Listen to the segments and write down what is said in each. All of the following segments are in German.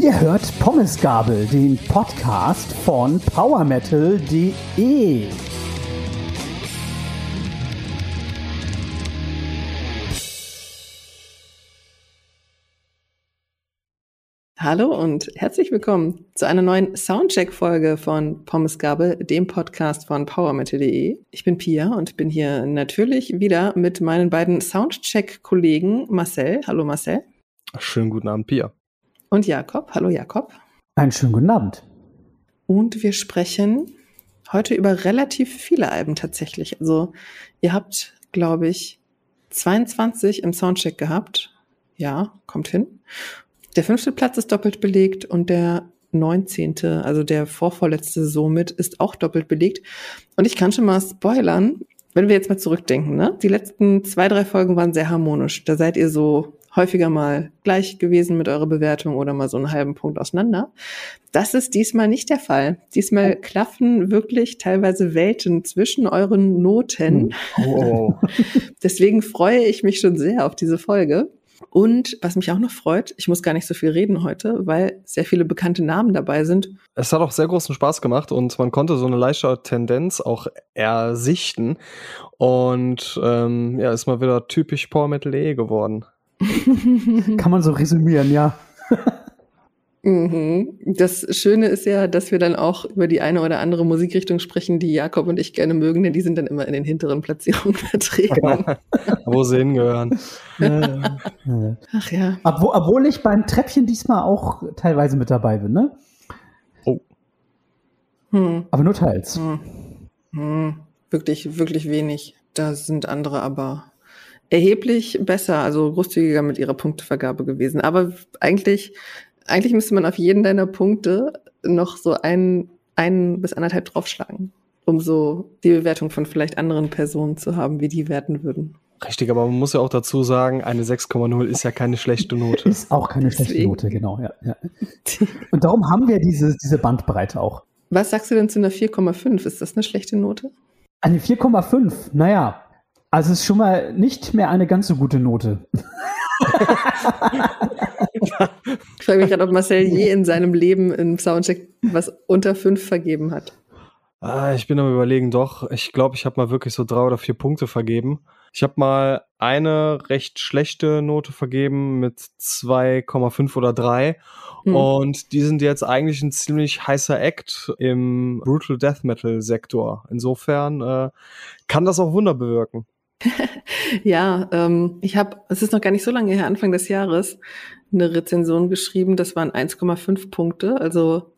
Ihr hört Pommesgabel, den Podcast von PowerMetal.de. Hallo und herzlich willkommen zu einer neuen Soundcheck-Folge von Pommesgabel, dem Podcast von PowerMetal.de. Ich bin Pia und bin hier natürlich wieder mit meinen beiden Soundcheck-Kollegen Marcel. Hallo Marcel. Schönen guten Abend, Pia. Und Jakob. Hallo Jakob. Einen schönen guten Abend. Und wir sprechen heute über relativ viele Alben tatsächlich. Also ihr habt, glaube ich, 22 im Soundcheck gehabt. Ja, kommt hin. Der fünfte Platz ist doppelt belegt und der neunzehnte, also der vorvorletzte somit, ist auch doppelt belegt. Und ich kann schon mal spoilern, wenn wir jetzt mal zurückdenken, ne? Die letzten zwei, drei Folgen waren sehr harmonisch. Da seid ihr so häufiger mal gleich gewesen mit eurer Bewertung oder mal so einen halben Punkt auseinander. Das ist diesmal nicht der Fall. Diesmal klaffen wirklich teilweise Welten zwischen euren Noten. Oh. oh. Deswegen freue ich mich schon sehr auf diese Folge. Und was mich auch noch freut, ich muss gar nicht so viel reden heute, weil sehr viele bekannte Namen dabei sind. Es hat auch sehr großen Spaß gemacht und man konnte so eine leichte Tendenz auch ersichten. Und ähm, ja, ist mal wieder typisch Power Metal E geworden. Kann man so resümieren, ja. Mhm. Das Schöne ist ja, dass wir dann auch über die eine oder andere Musikrichtung sprechen, die Jakob und ich gerne mögen, denn die sind dann immer in den hinteren Platzierungen vertreten. Wo sie hingehören. Ach ja. Obwohl, obwohl ich beim Treppchen diesmal auch teilweise mit dabei bin, ne? Oh. Hm. Aber nur teils. Hm. Hm. Wirklich, wirklich wenig. Da sind andere aber erheblich besser, also großzügiger mit ihrer Punktevergabe gewesen. Aber eigentlich eigentlich müsste man auf jeden deiner Punkte noch so ein, ein bis anderthalb draufschlagen, um so die Bewertung von vielleicht anderen Personen zu haben, wie die werten würden. Richtig, aber man muss ja auch dazu sagen, eine 6,0 ist ja keine schlechte Note. Ist auch keine schlechte Deswegen. Note, genau. Ja, ja. Und darum haben wir diese, diese Bandbreite auch. Was sagst du denn zu einer 4,5? Ist das eine schlechte Note? Eine 4,5? Naja, also es ist schon mal nicht mehr eine ganz so gute Note. ich frage mich gerade, ob Marcel je in seinem Leben im Soundcheck was unter fünf vergeben hat. Ah, ich bin am überlegen, doch. Ich glaube, ich habe mal wirklich so drei oder vier Punkte vergeben. Ich habe mal eine recht schlechte Note vergeben mit 2,5 oder 3. Hm. Und die sind jetzt eigentlich ein ziemlich heißer Act im Brutal Death Metal Sektor. Insofern äh, kann das auch Wunder bewirken. ja, ähm, ich habe, es ist noch gar nicht so lange her, Anfang des Jahres, eine Rezension geschrieben. Das waren 1,5 Punkte. Also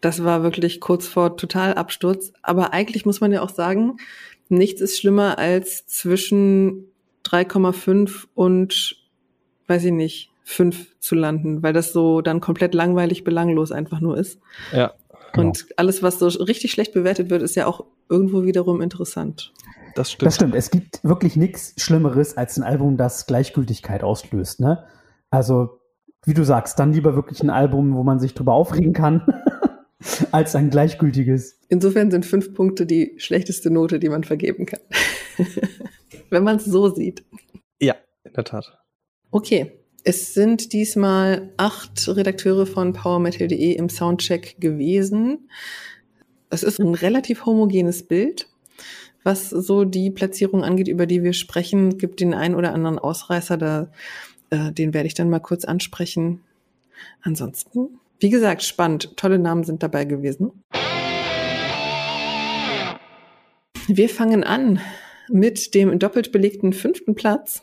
das war wirklich kurz vor Totalabsturz. Aber eigentlich muss man ja auch sagen, nichts ist schlimmer als zwischen 3,5 und, weiß ich nicht, 5 zu landen, weil das so dann komplett langweilig, belanglos einfach nur ist. Ja. Und genau. alles, was so richtig schlecht bewertet wird, ist ja auch irgendwo wiederum interessant. Das stimmt. Das stimmt. Es gibt wirklich nichts Schlimmeres als ein Album, das Gleichgültigkeit auslöst. Ne? Also, wie du sagst, dann lieber wirklich ein Album, wo man sich drüber aufregen kann, als ein gleichgültiges. Insofern sind fünf Punkte die schlechteste Note, die man vergeben kann. Wenn man es so sieht. Ja, in der Tat. Okay. Es sind diesmal acht Redakteure von PowerMetal.de im Soundcheck gewesen. Es ist ein relativ homogenes Bild was so die Platzierung angeht, über die wir sprechen, gibt den einen oder anderen Ausreißer, da, äh, den werde ich dann mal kurz ansprechen. Ansonsten, wie gesagt, spannend. Tolle Namen sind dabei gewesen. Wir fangen an mit dem doppelt belegten fünften Platz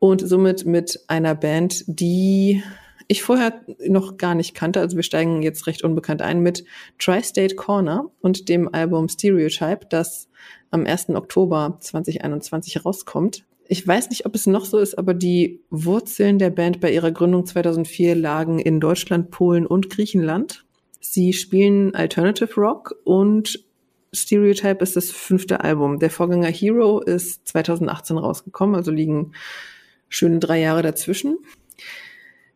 und somit mit einer Band, die ich vorher noch gar nicht kannte. Also wir steigen jetzt recht unbekannt ein mit Tri-State Corner und dem Album Stereotype, das am 1. Oktober 2021 rauskommt. Ich weiß nicht, ob es noch so ist, aber die Wurzeln der Band bei ihrer Gründung 2004 lagen in Deutschland, Polen und Griechenland. Sie spielen Alternative Rock und Stereotype ist das fünfte Album. Der Vorgänger Hero ist 2018 rausgekommen, also liegen schöne drei Jahre dazwischen.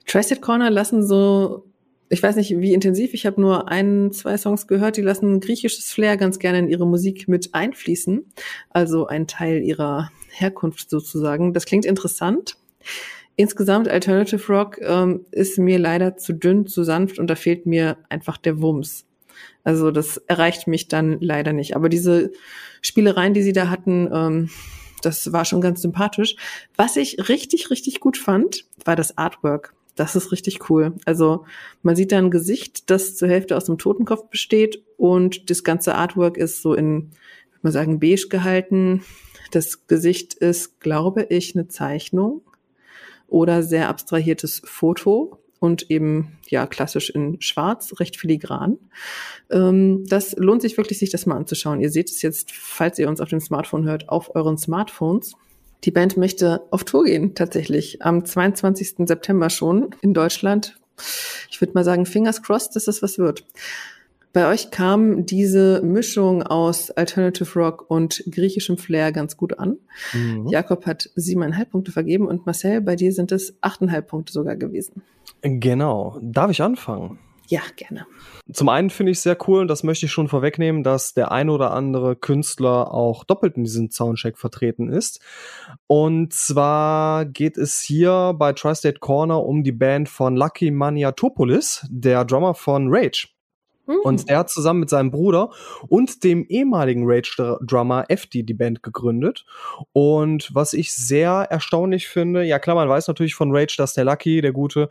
Trusted Corner lassen so ich weiß nicht, wie intensiv, ich habe nur ein, zwei Songs gehört, die lassen griechisches Flair ganz gerne in ihre Musik mit einfließen. Also ein Teil ihrer Herkunft sozusagen. Das klingt interessant. Insgesamt Alternative Rock ähm, ist mir leider zu dünn, zu sanft und da fehlt mir einfach der Wumms. Also das erreicht mich dann leider nicht. Aber diese Spielereien, die sie da hatten, ähm, das war schon ganz sympathisch. Was ich richtig, richtig gut fand, war das Artwork. Das ist richtig cool. Also man sieht da ein Gesicht, das zur Hälfte aus dem Totenkopf besteht und das ganze Artwork ist so in, ich mal sagen, beige gehalten. Das Gesicht ist, glaube ich, eine Zeichnung oder sehr abstrahiertes Foto und eben ja klassisch in Schwarz, recht filigran. Ähm, das lohnt sich wirklich, sich das mal anzuschauen. Ihr seht es jetzt, falls ihr uns auf dem Smartphone hört, auf euren Smartphones. Die Band möchte auf Tour gehen, tatsächlich. Am 22. September schon in Deutschland. Ich würde mal sagen, fingers crossed, dass das was wird. Bei euch kam diese Mischung aus Alternative Rock und griechischem Flair ganz gut an. Mhm. Jakob hat siebeneinhalb Punkte vergeben und Marcel, bei dir sind es achteinhalb Punkte sogar gewesen. Genau. Darf ich anfangen? Ja, gerne. Zum einen finde ich sehr cool, und das möchte ich schon vorwegnehmen, dass der ein oder andere Künstler auch doppelt in diesem Soundcheck vertreten ist. Und zwar geht es hier bei Tri-State Corner um die Band von Lucky Maniatopolis, der Drummer von Rage. Und hm. er hat zusammen mit seinem Bruder und dem ehemaligen Rage-Drummer FD die Band gegründet. Und was ich sehr erstaunlich finde, ja klar, man weiß natürlich von Rage, dass der Lucky, der Gute,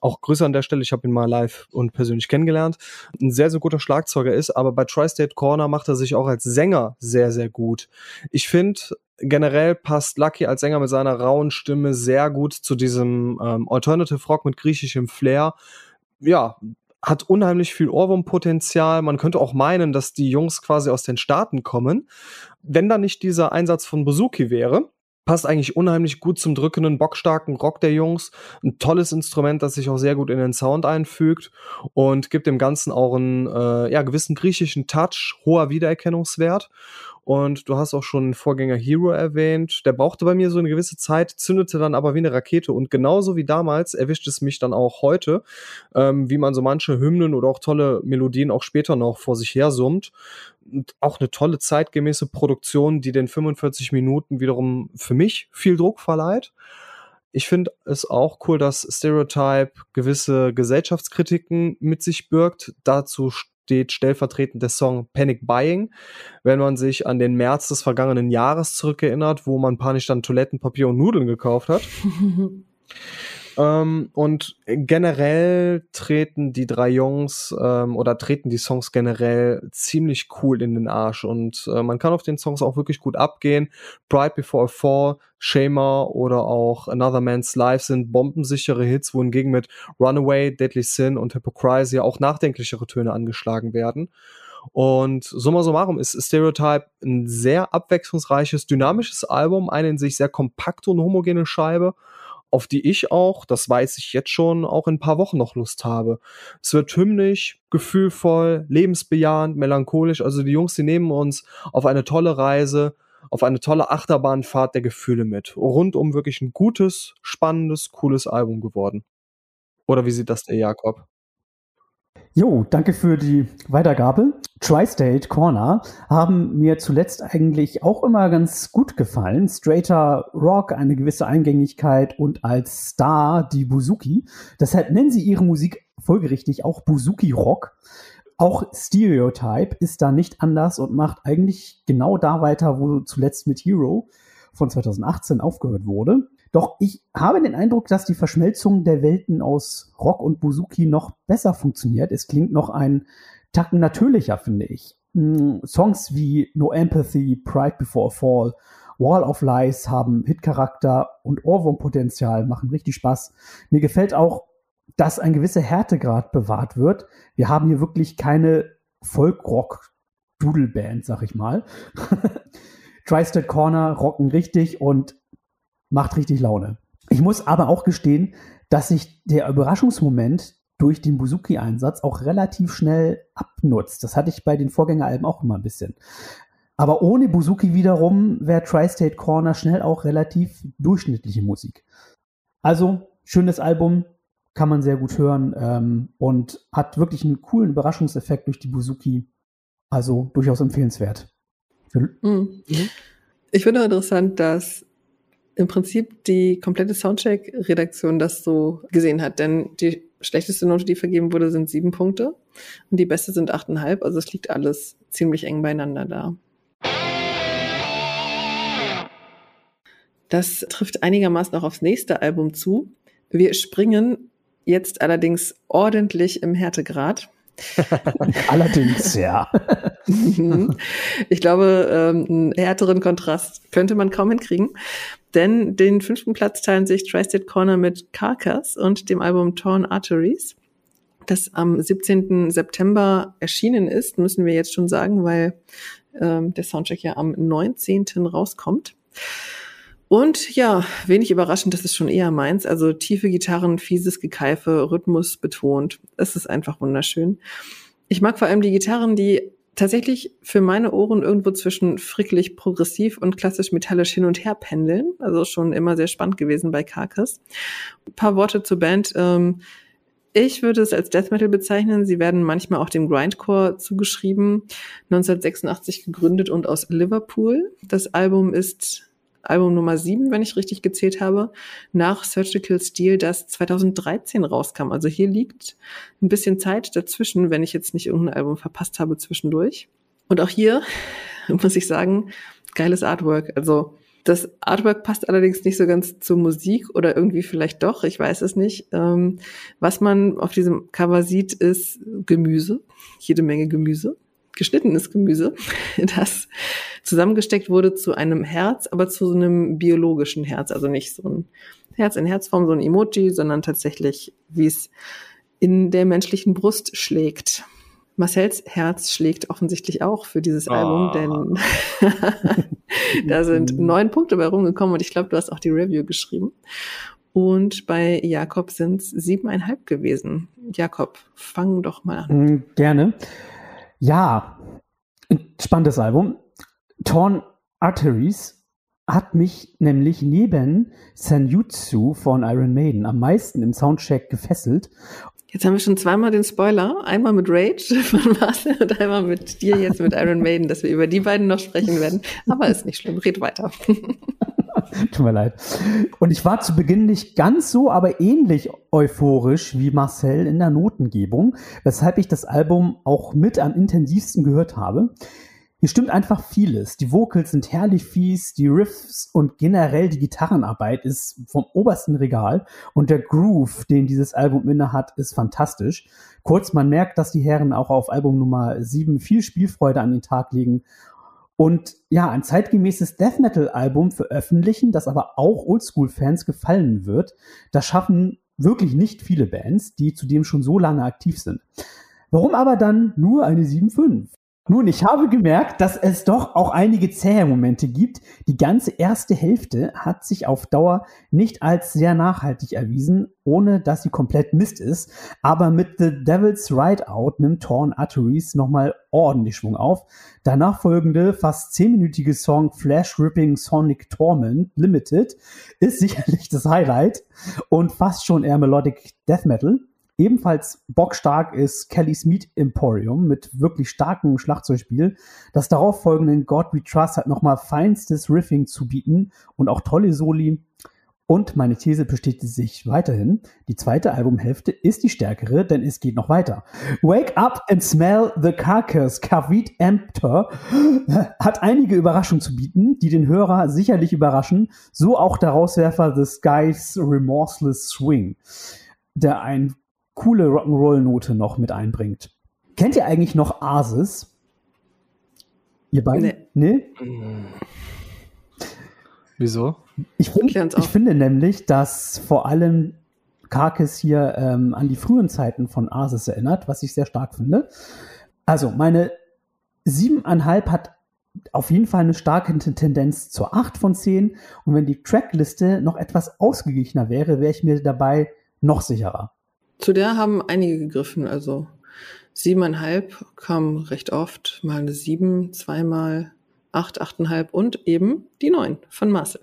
auch Grüße an der Stelle, ich habe ihn mal live und persönlich kennengelernt, ein sehr, sehr guter Schlagzeuger ist, aber bei Tri-State Corner macht er sich auch als Sänger sehr, sehr gut. Ich finde, generell passt Lucky als Sänger mit seiner rauen Stimme sehr gut zu diesem ähm, Alternative Rock mit griechischem Flair. Ja, hat unheimlich viel Ohrwurmpotenzial. Man könnte auch meinen, dass die Jungs quasi aus den Staaten kommen. Wenn da nicht dieser Einsatz von Buzuki wäre, passt eigentlich unheimlich gut zum drückenden, bockstarken Rock der Jungs. Ein tolles Instrument, das sich auch sehr gut in den Sound einfügt und gibt dem Ganzen auch einen äh, ja, gewissen griechischen Touch, hoher Wiedererkennungswert. Und du hast auch schon Vorgänger Hero erwähnt. Der brauchte bei mir so eine gewisse Zeit, zündete dann aber wie eine Rakete. Und genauso wie damals erwischt es mich dann auch heute, ähm, wie man so manche Hymnen oder auch tolle Melodien auch später noch vor sich her summt. Und auch eine tolle zeitgemäße Produktion, die den 45 Minuten wiederum für mich viel Druck verleiht. Ich finde es auch cool, dass Stereotype gewisse Gesellschaftskritiken mit sich birgt. Dazu steht stellvertretend der Song Panic Buying. Wenn man sich an den März des vergangenen Jahres zurückerinnert, wo man panisch dann Toilettenpapier und Nudeln gekauft hat. Ähm, und generell treten die drei Jungs ähm, oder treten die Songs generell ziemlich cool in den Arsch und äh, man kann auf den Songs auch wirklich gut abgehen. Bright Before a Fall, Shema oder auch Another Man's Life sind bombensichere Hits, wohingegen mit Runaway, Deadly Sin und Hypocrisy auch nachdenklichere Töne angeschlagen werden. Und summa summarum ist Stereotype ein sehr abwechslungsreiches, dynamisches Album, eine in sich sehr kompakte und homogene Scheibe auf die ich auch, das weiß ich jetzt schon, auch in ein paar Wochen noch Lust habe. Es wird hymnisch, gefühlvoll, lebensbejahend, melancholisch. Also die Jungs, die nehmen uns auf eine tolle Reise, auf eine tolle Achterbahnfahrt der Gefühle mit. Rundum wirklich ein gutes, spannendes, cooles Album geworden. Oder wie sieht das der Jakob? Jo, danke für die Weitergabe. Tri-State Corner haben mir zuletzt eigentlich auch immer ganz gut gefallen. Straighter Rock, eine gewisse Eingängigkeit und als Star die Buzuki. Deshalb nennen sie ihre Musik folgerichtig auch Buzuki Rock. Auch Stereotype ist da nicht anders und macht eigentlich genau da weiter, wo zuletzt mit Hero von 2018 aufgehört wurde. Doch ich habe den Eindruck, dass die Verschmelzung der Welten aus Rock und Buzuki noch besser funktioniert. Es klingt noch ein Tacken natürlicher, finde ich. Hm, Songs wie No Empathy, Pride Before a Fall, Wall of Lies haben Hitcharakter und Ohrwurmpotenzial, machen richtig Spaß. Mir gefällt auch, dass ein gewisser Härtegrad bewahrt wird. Wir haben hier wirklich keine Folkrock-Doodle-Band, sag ich mal. Tri-State Corner rocken richtig und macht richtig Laune. Ich muss aber auch gestehen, dass sich der Überraschungsmoment durch den Buzuki-Einsatz auch relativ schnell abnutzt. Das hatte ich bei den Vorgängeralben auch immer ein bisschen. Aber ohne Buzuki wiederum wäre Tri-State Corner schnell auch relativ durchschnittliche Musik. Also, schönes Album, kann man sehr gut hören ähm, und hat wirklich einen coolen Überraschungseffekt durch die Buzuki. Also durchaus empfehlenswert. Mhm. Ich finde interessant, dass im Prinzip die komplette Soundcheck-Redaktion das so gesehen hat. Denn die schlechteste Note, die vergeben wurde, sind sieben Punkte und die beste sind achteinhalb. Also es liegt alles ziemlich eng beieinander da. Das trifft einigermaßen auch aufs nächste Album zu. Wir springen jetzt allerdings ordentlich im Härtegrad. Allerdings, ja. Mhm. ich glaube, ähm, einen härteren Kontrast könnte man kaum hinkriegen. Denn den fünften Platz teilen sich Tri-State Corner mit Carcass und dem Album Torn Arteries, das am 17. September erschienen ist, müssen wir jetzt schon sagen, weil ähm, der Soundtrack ja am 19. rauskommt. Und ja, wenig überraschend, das ist schon eher meins. Also tiefe Gitarren, fieses Gekeife, Rhythmus betont. Es ist einfach wunderschön. Ich mag vor allem die Gitarren, die tatsächlich für meine Ohren irgendwo zwischen fricklich progressiv und klassisch metallisch hin und her pendeln. Also schon immer sehr spannend gewesen bei Carcass. Ein paar Worte zur Band. Ähm, ich würde es als Death Metal bezeichnen. Sie werden manchmal auch dem Grindcore zugeschrieben. 1986 gegründet und aus Liverpool. Das Album ist Album Nummer 7, wenn ich richtig gezählt habe, nach Surgical Steel, das 2013 rauskam. Also hier liegt ein bisschen Zeit dazwischen, wenn ich jetzt nicht irgendein Album verpasst habe zwischendurch. Und auch hier muss ich sagen, geiles Artwork. Also das Artwork passt allerdings nicht so ganz zur Musik oder irgendwie vielleicht doch, ich weiß es nicht. Ähm, was man auf diesem Cover sieht, ist Gemüse, jede Menge Gemüse geschnittenes Gemüse, das zusammengesteckt wurde zu einem Herz, aber zu einem biologischen Herz. Also nicht so ein Herz in Herzform, so ein Emoji, sondern tatsächlich, wie es in der menschlichen Brust schlägt. Marcells Herz schlägt offensichtlich auch für dieses oh. Album, denn da sind neun Punkte bei rumgekommen und ich glaube, du hast auch die Review geschrieben. Und bei Jakob sind es siebeneinhalb gewesen. Jakob, fang doch mal an. Mm, gerne. Ja, spannendes Album. Torn Arteries hat mich nämlich neben Senjutsu von Iron Maiden am meisten im Soundcheck gefesselt. Jetzt haben wir schon zweimal den Spoiler. Einmal mit Rage von Marcel und einmal mit dir jetzt mit Iron Maiden, dass wir über die beiden noch sprechen werden. Aber ist nicht schlimm. Red weiter. Tut mir leid. Und ich war zu Beginn nicht ganz so, aber ähnlich euphorisch wie Marcel in der Notengebung, weshalb ich das Album auch mit am intensivsten gehört habe. Hier stimmt einfach vieles. Die Vocals sind herrlich fies, die Riffs und generell die Gitarrenarbeit ist vom obersten Regal und der Groove, den dieses Album inne hat, ist fantastisch. Kurz, man merkt, dass die Herren auch auf Album Nummer 7 viel Spielfreude an den Tag legen und ja, ein zeitgemäßes Death Metal Album veröffentlichen, das aber auch Oldschool-Fans gefallen wird. Das schaffen wirklich nicht viele Bands, die zudem schon so lange aktiv sind. Warum aber dann nur eine 7.5? Nun, ich habe gemerkt, dass es doch auch einige zähe Momente gibt. Die ganze erste Hälfte hat sich auf Dauer nicht als sehr nachhaltig erwiesen, ohne dass sie komplett Mist ist. Aber mit The Devil's Rideout nimmt Torn Arteries nochmal ordentlich Schwung auf. Danach folgende fast zehnminütige Song Flash Ripping Sonic Torment Limited ist sicherlich das Highlight und fast schon eher Melodic Death Metal. Ebenfalls bockstark ist Kelly's Meat Emporium mit wirklich starkem Schlagzeugspiel. Das darauf folgende God We Trust hat nochmal feinstes Riffing zu bieten und auch tolle Soli. Und meine These bestätigt sich weiterhin. Die zweite Albumhälfte ist die stärkere, denn es geht noch weiter. Wake Up and Smell the Carcass, Kavit Emptor, hat einige Überraschungen zu bieten, die den Hörer sicherlich überraschen. So auch der Rauswerfer The Sky's Remorseless Swing, der ein coole Rock'n'Roll-Note noch mit einbringt. Kennt ihr eigentlich noch Asis? Ihr beiden? Nee. nee? Wieso? Ich, find, ich finde nämlich, dass vor allem Karkis hier ähm, an die frühen Zeiten von Asis erinnert, was ich sehr stark finde. Also, meine siebeneinhalb hat auf jeden Fall eine starke Tendenz zur 8 von 10. Und wenn die Trackliste noch etwas ausgeglichener wäre, wäre ich mir dabei noch sicherer. Zu der haben einige gegriffen, also siebeneinhalb kam recht oft, mal eine sieben, zweimal acht, achteinhalb und eben die neun von Marcel.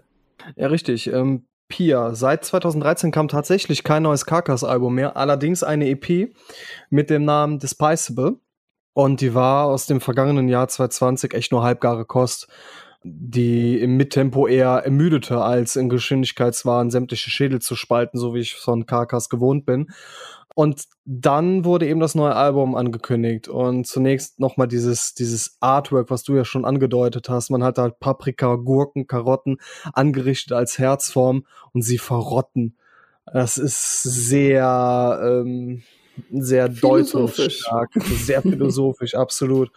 Ja, richtig. Ähm, Pia, seit 2013 kam tatsächlich kein neues Carcass-Album mehr, allerdings eine EP mit dem Namen Despisable. Und die war aus dem vergangenen Jahr 2020 echt nur halbgare Kost. Die im Mittempo eher ermüdete, als in Geschwindigkeitswahn sämtliche Schädel zu spalten, so wie ich von Karkas gewohnt bin. Und dann wurde eben das neue Album angekündigt und zunächst nochmal dieses, dieses Artwork, was du ja schon angedeutet hast. Man hat halt Paprika, Gurken, Karotten angerichtet als Herzform und sie verrotten. Das ist sehr, ähm, sehr deutungsstark, sehr philosophisch, absolut.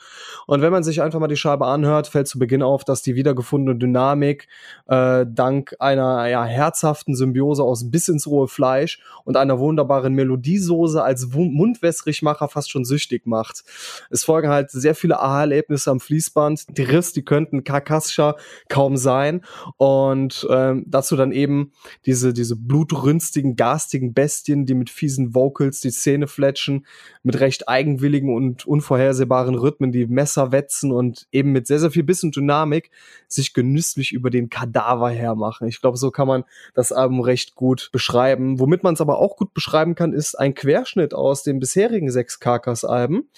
Und wenn man sich einfach mal die Scheibe anhört, fällt zu Beginn auf, dass die wiedergefundene Dynamik äh, dank einer ja, herzhaften Symbiose aus bis ins rohe Fleisch und einer wunderbaren Melodiesoße als Mundwässrigmacher fast schon süchtig macht. Es folgen halt sehr viele Aha-Erlebnisse am Fließband. Die Riss, die könnten karkassischer kaum sein. Und ähm, dazu dann eben diese, diese blutrünstigen, garstigen Bestien, die mit fiesen Vocals die Szene fletschen, mit recht eigenwilligen und unvorhersehbaren Rhythmen, die Messer wetzen und eben mit sehr, sehr viel Biss und Dynamik sich genüsslich über den Kadaver hermachen. Ich glaube, so kann man das Album recht gut beschreiben. Womit man es aber auch gut beschreiben kann, ist ein Querschnitt aus den bisherigen sechs Karkas-Alben,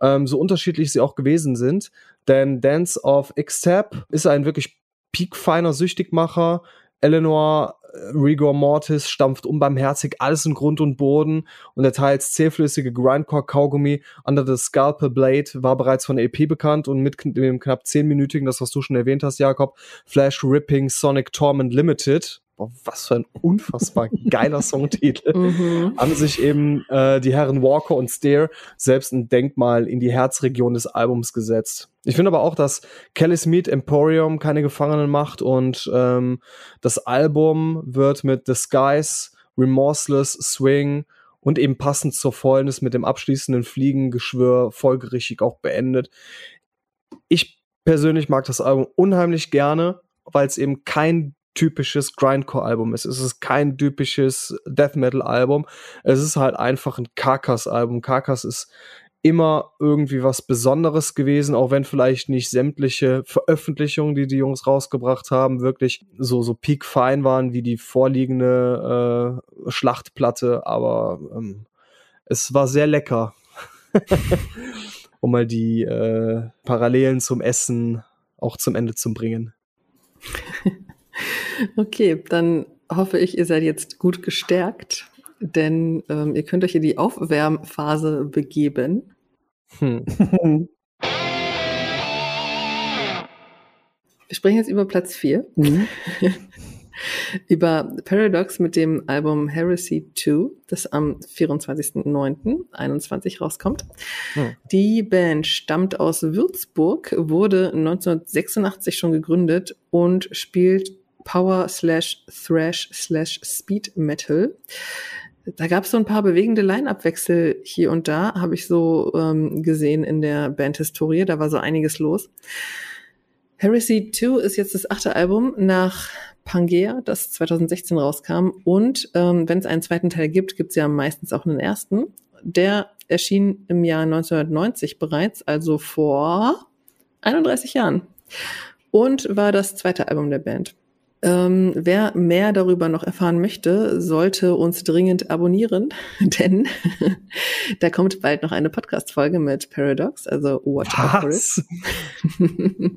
ähm, so unterschiedlich sie auch gewesen sind. Denn Dance of X-Tab ist ein wirklich peakfeiner Süchtigmacher. Eleanor Rigor Mortis stampft unbarmherzig alles in Grund und Boden und der teils zähflüssige Grindcore-Kaugummi Under the Scalpel Blade war bereits von EP bekannt und mit dem knapp 10-minütigen, das was du schon erwähnt hast, Jakob, Flash Ripping Sonic Torment Limited Boah, was für ein unfassbar geiler Songtitel, mhm. haben sich eben äh, die Herren Walker und Steer selbst ein Denkmal in die Herzregion des Albums gesetzt. Ich finde aber auch, dass Kelly's Meat Emporium keine Gefangenen macht und ähm, das Album wird mit Disguise, Remorseless, Swing und eben passend zur Fäulnis mit dem abschließenden Fliegengeschwür folgerichtig auch beendet. Ich persönlich mag das Album unheimlich gerne, weil es eben kein typisches Grindcore-Album ist. Es ist kein typisches Death Metal-Album. Es ist halt einfach ein Karkas-Album. Karkas ist immer irgendwie was Besonderes gewesen, auch wenn vielleicht nicht sämtliche Veröffentlichungen, die die Jungs rausgebracht haben, wirklich so so peak fein waren wie die vorliegende äh, Schlachtplatte, aber ähm, es war sehr lecker, um mal die äh, Parallelen zum Essen auch zum Ende zu bringen. Okay, dann hoffe ich, ihr seid jetzt gut gestärkt, denn ähm, ihr könnt euch in die Aufwärmphase begeben. Hm. Wir sprechen jetzt über Platz 4. Mhm. über Paradox mit dem Album Heresy 2, das am 24.09.21 rauskommt. Hm. Die Band stammt aus Würzburg, wurde 1986 schon gegründet und spielt Power slash Thrash slash Speed Metal. Da gab es so ein paar bewegende Line-Up-Wechsel hier und da, habe ich so ähm, gesehen in der Bandhistorie. Da war so einiges los. Heresy 2 ist jetzt das achte Album nach Pangea, das 2016 rauskam. Und ähm, wenn es einen zweiten Teil gibt, gibt es ja meistens auch einen ersten. Der erschien im Jahr 1990 bereits, also vor 31 Jahren. Und war das zweite Album der Band. Ähm, wer mehr darüber noch erfahren möchte, sollte uns dringend abonnieren, denn da kommt bald noch eine Podcast-Folge mit Paradox, also watch out for it.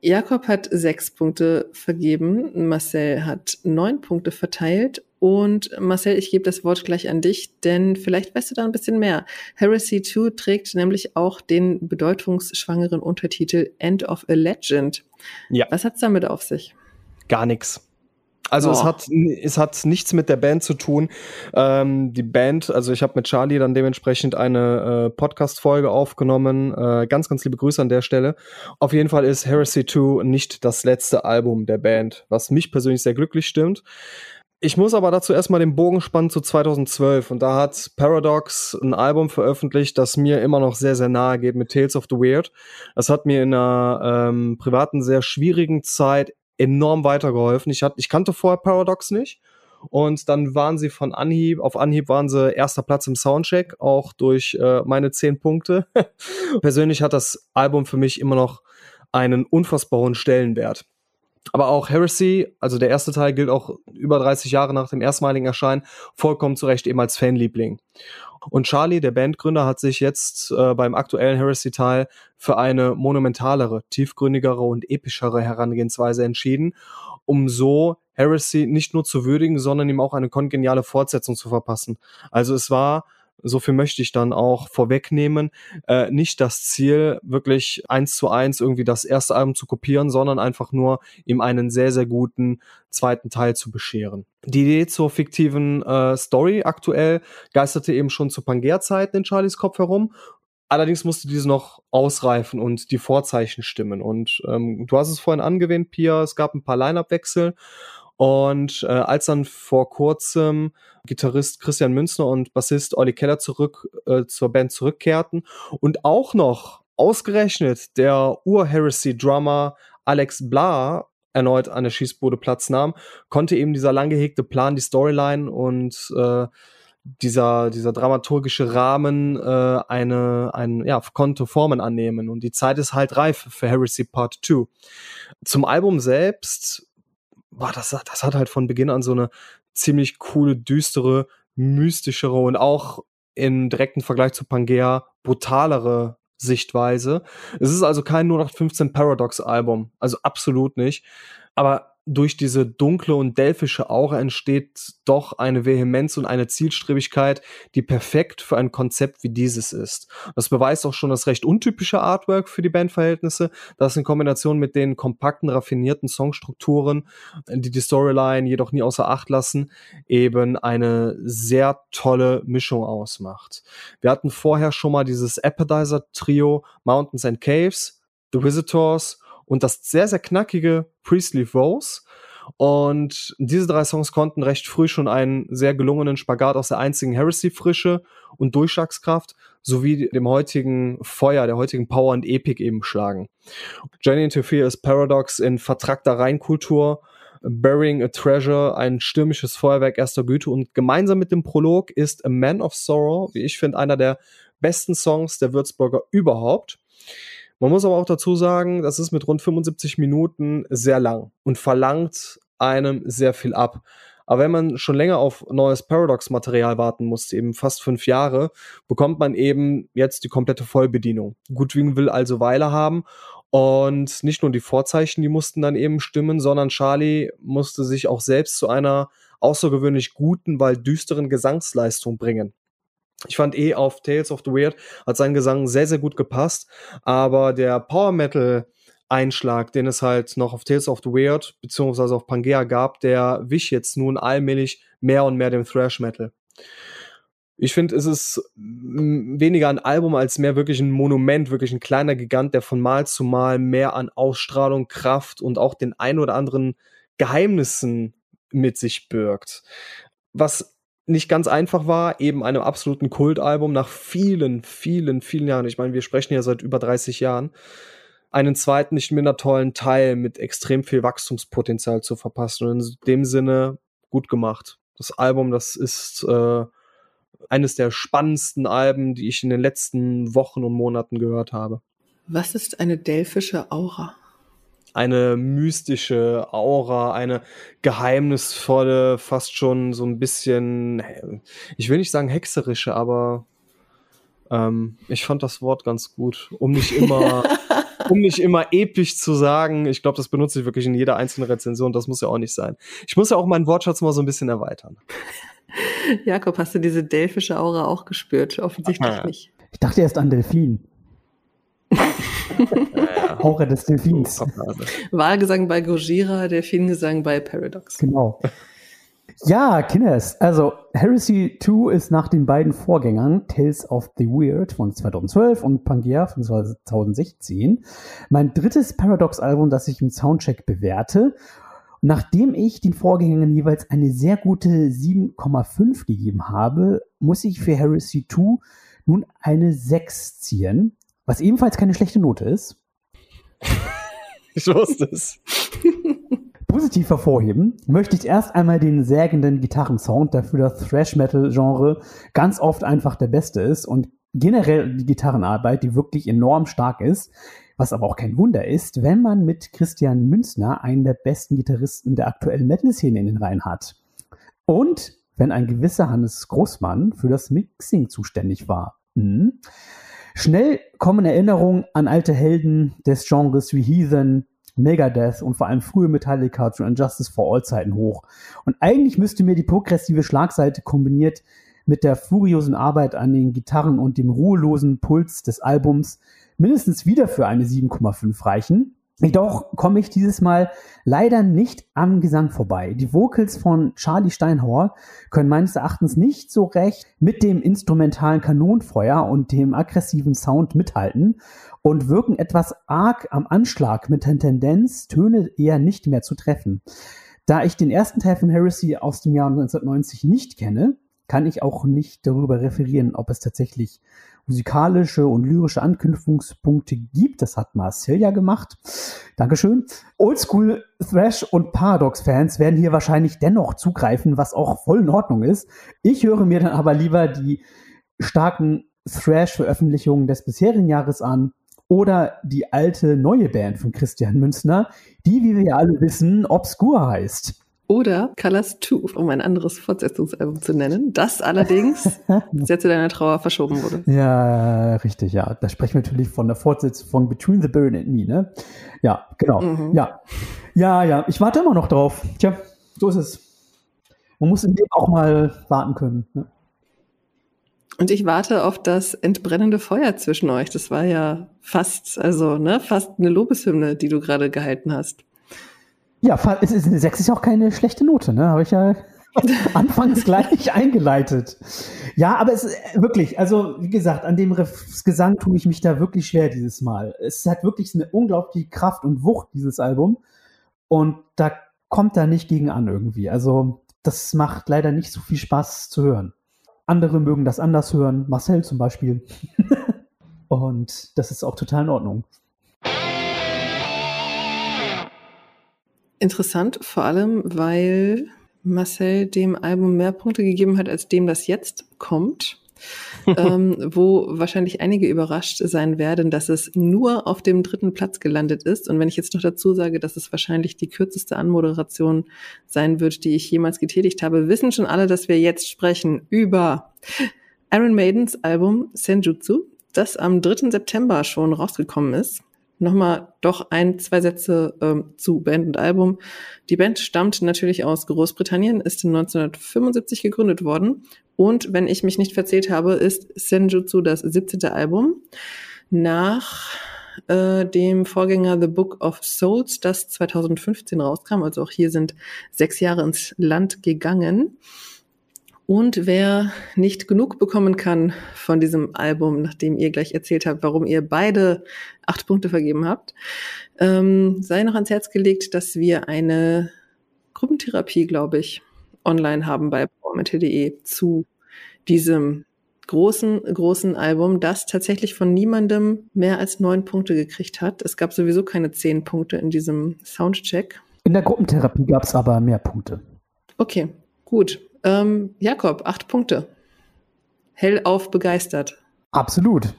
Jakob hat sechs Punkte vergeben, Marcel hat neun Punkte verteilt und Marcel, ich gebe das Wort gleich an dich, denn vielleicht weißt du da ein bisschen mehr. Heresy 2 trägt nämlich auch den bedeutungsschwangeren Untertitel End of a Legend. Ja. Was hat's damit auf sich? Gar nichts. Also oh. es hat es hat nichts mit der Band zu tun. Ähm, die Band, also ich habe mit Charlie dann dementsprechend eine äh, Podcast-Folge aufgenommen. Äh, ganz, ganz liebe Grüße an der Stelle. Auf jeden Fall ist Heresy 2 nicht das letzte Album der Band, was mich persönlich sehr glücklich stimmt. Ich muss aber dazu erstmal den Bogen spannen zu 2012 und da hat Paradox ein Album veröffentlicht, das mir immer noch sehr, sehr nahe geht mit Tales of the Weird. Das hat mir in einer ähm, privaten, sehr schwierigen Zeit enorm weitergeholfen. Ich, hatte, ich kannte vorher Paradox nicht. Und dann waren sie von Anhieb, auf Anhieb waren sie erster Platz im Soundcheck, auch durch äh, meine zehn Punkte. Persönlich hat das Album für mich immer noch einen unfassbar hohen Stellenwert. Aber auch Heresy, also der erste Teil gilt auch über 30 Jahre nach dem erstmaligen Erscheinen, vollkommen zu Recht eben als Fanliebling. Und Charlie, der Bandgründer, hat sich jetzt äh, beim aktuellen Heresy-Teil für eine monumentalere, tiefgründigere und epischere Herangehensweise entschieden, um so Heresy nicht nur zu würdigen, sondern ihm auch eine kongeniale Fortsetzung zu verpassen. Also es war so viel möchte ich dann auch vorwegnehmen, äh, nicht das Ziel, wirklich eins zu eins irgendwie das erste Album zu kopieren, sondern einfach nur ihm einen sehr, sehr guten zweiten Teil zu bescheren. Die Idee zur fiktiven äh, Story aktuell geisterte eben schon zu Pangea-Zeiten in Charlies Kopf herum Allerdings musste diese noch ausreifen und die Vorzeichen stimmen. Und ähm, du hast es vorhin angewähnt, Pia, es gab ein paar Line-Up-Wechsel. Und äh, als dann vor kurzem Gitarrist Christian Münzner und Bassist Olli Keller zurück äh, zur Band zurückkehrten und auch noch ausgerechnet der Ur-Heresy-Drummer Alex Bla erneut an der Schießbude Platz nahm, konnte eben dieser lang gehegte Plan, die Storyline und äh, dieser, dieser dramaturgische Rahmen äh, eine, ein, ja, konnte Formen annehmen und die Zeit ist halt reif für Heresy Part 2. Zum Album selbst war das, das hat halt von Beginn an so eine ziemlich coole, düstere, mystischere und auch im direkten Vergleich zu Pangea brutalere Sichtweise. Es ist also kein 0815 Paradox Album, also absolut nicht. Aber durch diese dunkle und delphische Aura entsteht doch eine Vehemenz und eine Zielstrebigkeit, die perfekt für ein Konzept wie dieses ist. Das beweist auch schon das recht untypische Artwork für die Bandverhältnisse, das in Kombination mit den kompakten, raffinierten Songstrukturen, die die Storyline jedoch nie außer Acht lassen, eben eine sehr tolle Mischung ausmacht. Wir hatten vorher schon mal dieses Appetizer-Trio Mountains and Caves, The Visitors und das sehr, sehr knackige Priestley Rose. Und diese drei Songs konnten recht früh schon einen sehr gelungenen Spagat aus der einzigen Heresy-Frische und Durchschlagskraft sowie dem heutigen Feuer, der heutigen Power und Epic eben schlagen. Journey into Fear ist Paradox in vertrackter Reinkultur, Burying a Treasure, ein stürmisches Feuerwerk erster Güte und gemeinsam mit dem Prolog ist A Man of Sorrow, wie ich finde, einer der besten Songs der Würzburger überhaupt. Man muss aber auch dazu sagen, das ist mit rund 75 Minuten sehr lang und verlangt einem sehr viel ab. Aber wenn man schon länger auf neues Paradox-Material warten musste, eben fast fünf Jahre, bekommt man eben jetzt die komplette Vollbedienung. Goodwin will also Weile haben und nicht nur die Vorzeichen, die mussten dann eben stimmen, sondern Charlie musste sich auch selbst zu einer außergewöhnlich guten, weil düsteren Gesangsleistung bringen. Ich fand eh auf Tales of the Weird hat sein Gesang sehr, sehr gut gepasst, aber der Power Metal Einschlag, den es halt noch auf Tales of the Weird beziehungsweise auf Pangea gab, der wich jetzt nun allmählich mehr und mehr dem Thrash Metal. Ich finde, es ist weniger ein Album als mehr wirklich ein Monument, wirklich ein kleiner Gigant, der von Mal zu Mal mehr an Ausstrahlung, Kraft und auch den ein oder anderen Geheimnissen mit sich birgt. Was nicht ganz einfach war, eben einem absoluten Kultalbum nach vielen, vielen, vielen Jahren, ich meine, wir sprechen ja seit über 30 Jahren, einen zweiten, nicht minder tollen Teil mit extrem viel Wachstumspotenzial zu verpassen. Und in dem Sinne gut gemacht. Das Album, das ist äh, eines der spannendsten Alben, die ich in den letzten Wochen und Monaten gehört habe. Was ist eine delphische Aura? Eine mystische Aura, eine geheimnisvolle, fast schon so ein bisschen, ich will nicht sagen hexerische, aber ähm, ich fand das Wort ganz gut, um nicht immer, um nicht immer episch zu sagen. Ich glaube, das benutze ich wirklich in jeder einzelnen Rezension. Das muss ja auch nicht sein. Ich muss ja auch meinen Wortschatz mal so ein bisschen erweitern. Jakob, hast du diese delphische Aura auch gespürt? Offensichtlich Aha. nicht. Ich dachte erst an Delfin. Aura des Delfins. Wahlgesang bei Gojira, Delfingesang bei Paradox. Genau. Ja, Kinders, also Heresy 2 ist nach den beiden Vorgängern Tales of the Weird von 2012 und Pangea von 2016 mein drittes Paradox-Album, das ich im Soundcheck bewerte. Nachdem ich den Vorgängern jeweils eine sehr gute 7,5 gegeben habe, muss ich für Heresy 2 nun eine 6 ziehen, was ebenfalls keine schlechte Note ist. Ich wusste es. Positiv hervorheben möchte ich erst einmal den sägenden Gitarrensound, der für das Thrash-Metal-Genre ganz oft einfach der beste ist und generell die Gitarrenarbeit, die wirklich enorm stark ist. Was aber auch kein Wunder ist, wenn man mit Christian Münzner einen der besten Gitarristen der aktuellen Metal-Szene in den Reihen hat. Und wenn ein gewisser Hannes Großmann für das Mixing zuständig war. Hm. Schnell kommen Erinnerungen an alte Helden des Genres wie Heathen, Megadeth und vor allem frühe Metallica zu Injustice for All Zeiten hoch. Und eigentlich müsste mir die progressive Schlagseite kombiniert mit der furiosen Arbeit an den Gitarren und dem ruhelosen Puls des Albums mindestens wieder für eine 7,5 reichen. Jedoch komme ich dieses Mal leider nicht am Gesang vorbei. Die Vocals von Charlie Steinhauer können meines Erachtens nicht so recht mit dem instrumentalen Kanonenfeuer und dem aggressiven Sound mithalten und wirken etwas arg am Anschlag mit der Tendenz, Töne eher nicht mehr zu treffen. Da ich den ersten Teil von Heresy aus dem Jahr 1990 nicht kenne, kann ich auch nicht darüber referieren, ob es tatsächlich musikalische und lyrische Anknüpfungspunkte gibt. Das hat Marcel ja gemacht. Dankeschön. Oldschool Thrash und Paradox-Fans werden hier wahrscheinlich dennoch zugreifen, was auch voll in Ordnung ist. Ich höre mir dann aber lieber die starken Thrash-Veröffentlichungen des bisherigen Jahres an oder die alte neue Band von Christian Münzner, die, wie wir ja alle wissen, Obscure heißt. Oder Colors 2, um ein anderes Fortsetzungsalbum zu nennen, das allerdings sehr zu deiner Trauer verschoben wurde. Ja, richtig, ja. Da sprechen wir natürlich von der Fortsetzung von Between the Burn and Me, ne? Ja, genau. Mhm. Ja. Ja, ja, ich warte immer noch drauf. Tja, so ist es. Man muss in dem auch mal warten können. Ne? Und ich warte auf das entbrennende Feuer zwischen euch. Das war ja fast, also, ne, fast eine Lobeshymne, die du gerade gehalten hast. Ja, es ist eine 6 ist auch keine schlechte Note, ne? Habe ich ja anfangs gleich eingeleitet. Ja, aber es ist wirklich, also wie gesagt, an dem Gesang tue ich mich da wirklich schwer dieses Mal. Es hat wirklich eine unglaubliche Kraft und Wucht, dieses Album. Und da kommt da nicht gegen an irgendwie. Also das macht leider nicht so viel Spaß zu hören. Andere mögen das anders hören, Marcel zum Beispiel. und das ist auch total in Ordnung. Interessant, vor allem, weil Marcel dem Album mehr Punkte gegeben hat, als dem das jetzt kommt. ähm, wo wahrscheinlich einige überrascht sein werden, dass es nur auf dem dritten Platz gelandet ist. Und wenn ich jetzt noch dazu sage, dass es wahrscheinlich die kürzeste Anmoderation sein wird, die ich jemals getätigt habe, wissen schon alle, dass wir jetzt sprechen über Iron Maidens Album Senjutsu, das am 3. September schon rausgekommen ist nochmal doch ein, zwei Sätze ähm, zu Band und Album. Die Band stammt natürlich aus Großbritannien, ist 1975 gegründet worden. Und wenn ich mich nicht verzählt habe, ist Senjutsu das 17. Album nach äh, dem Vorgänger The Book of Souls, das 2015 rauskam. Also auch hier sind sechs Jahre ins Land gegangen. Und wer nicht genug bekommen kann von diesem Album, nachdem ihr gleich erzählt habt, warum ihr beide acht Punkte vergeben habt, ähm, sei noch ans Herz gelegt, dass wir eine Gruppentherapie, glaube ich, online haben bei powermetal.de zu diesem großen, großen Album, das tatsächlich von niemandem mehr als neun Punkte gekriegt hat. Es gab sowieso keine zehn Punkte in diesem Soundcheck. In der Gruppentherapie gab es aber mehr Punkte. Okay, gut. Ähm, Jakob, acht Punkte. Hellauf begeistert. Absolut.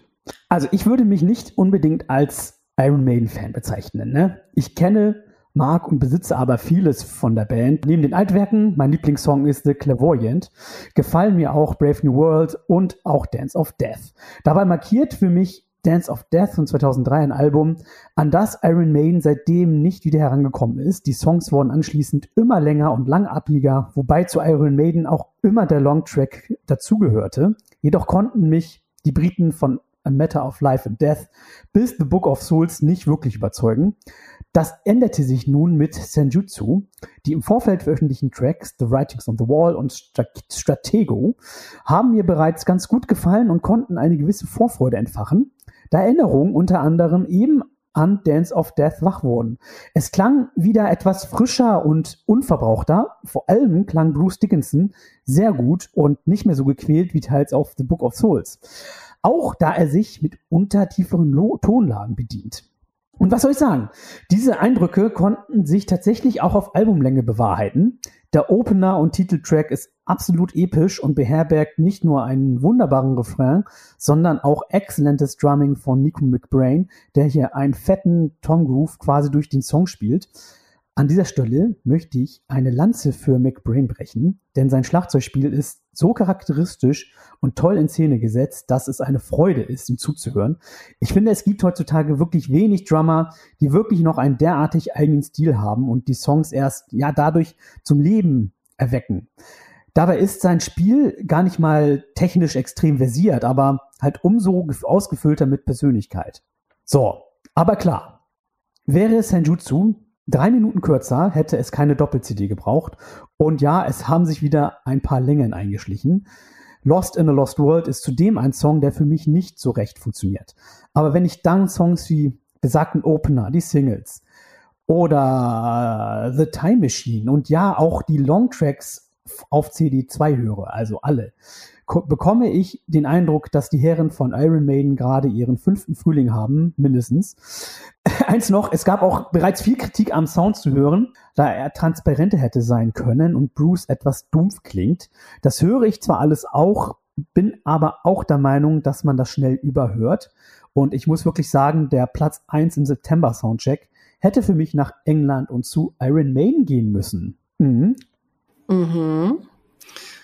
Also ich würde mich nicht unbedingt als Iron Maiden-Fan bezeichnen. Ne? Ich kenne, mag und besitze aber vieles von der Band. Neben den Altwerken, mein Lieblingssong ist The Clairvoyant, gefallen mir auch Brave New World und auch Dance of Death. Dabei markiert für mich Dance of Death von 2003 ein Album, an das Iron Maiden seitdem nicht wieder herangekommen ist. Die Songs wurden anschließend immer länger und langatmiger, wobei zu Iron Maiden auch immer der Longtrack dazugehörte. Jedoch konnten mich die Briten von A Matter of Life and Death bis The Book of Souls nicht wirklich überzeugen. Das änderte sich nun mit Senjutsu. Die im Vorfeld veröffentlichten Tracks The Writings on the Wall und Stratego haben mir bereits ganz gut gefallen und konnten eine gewisse Vorfreude entfachen da Erinnerungen unter anderem eben an Dance of Death wach wurden. Es klang wieder etwas frischer und unverbrauchter. Vor allem klang Bruce Dickinson sehr gut und nicht mehr so gequält wie teils auf The Book of Souls. Auch da er sich mit untertieferen Tonlagen bedient. Und was soll ich sagen? Diese Eindrücke konnten sich tatsächlich auch auf Albumlänge bewahrheiten. Der Opener und Titeltrack ist absolut episch und beherbergt nicht nur einen wunderbaren Refrain, sondern auch exzellentes Drumming von Nico McBrain, der hier einen fetten Tom Groove quasi durch den Song spielt. An dieser Stelle möchte ich eine Lanze für McBrain brechen, denn sein Schlagzeugspiel ist so charakteristisch und toll in Szene gesetzt, dass es eine Freude ist, ihm zuzuhören. Ich finde, es gibt heutzutage wirklich wenig Drummer, die wirklich noch einen derartig eigenen Stil haben und die Songs erst ja dadurch zum Leben erwecken. Dabei ist sein Spiel gar nicht mal technisch extrem versiert, aber halt umso ausgefüllter mit Persönlichkeit. So, aber klar, wäre Senjutsu Drei Minuten kürzer hätte es keine Doppel-CD gebraucht. Und ja, es haben sich wieder ein paar Längen eingeschlichen. Lost in a Lost World ist zudem ein Song, der für mich nicht so recht funktioniert. Aber wenn ich dann Songs wie besagten Opener, die Singles oder The Time Machine und ja auch die Longtracks auf CD2 höre, also alle, bekomme ich den Eindruck, dass die Herren von Iron Maiden gerade ihren fünften Frühling haben, mindestens. Eins noch, es gab auch bereits viel Kritik am Sound zu hören, da er transparenter hätte sein können und Bruce etwas dumpf klingt. Das höre ich zwar alles auch, bin aber auch der Meinung, dass man das schnell überhört. Und ich muss wirklich sagen, der Platz 1 im September Soundcheck hätte für mich nach England und zu Iron Maiden gehen müssen. Mhm. Mhm.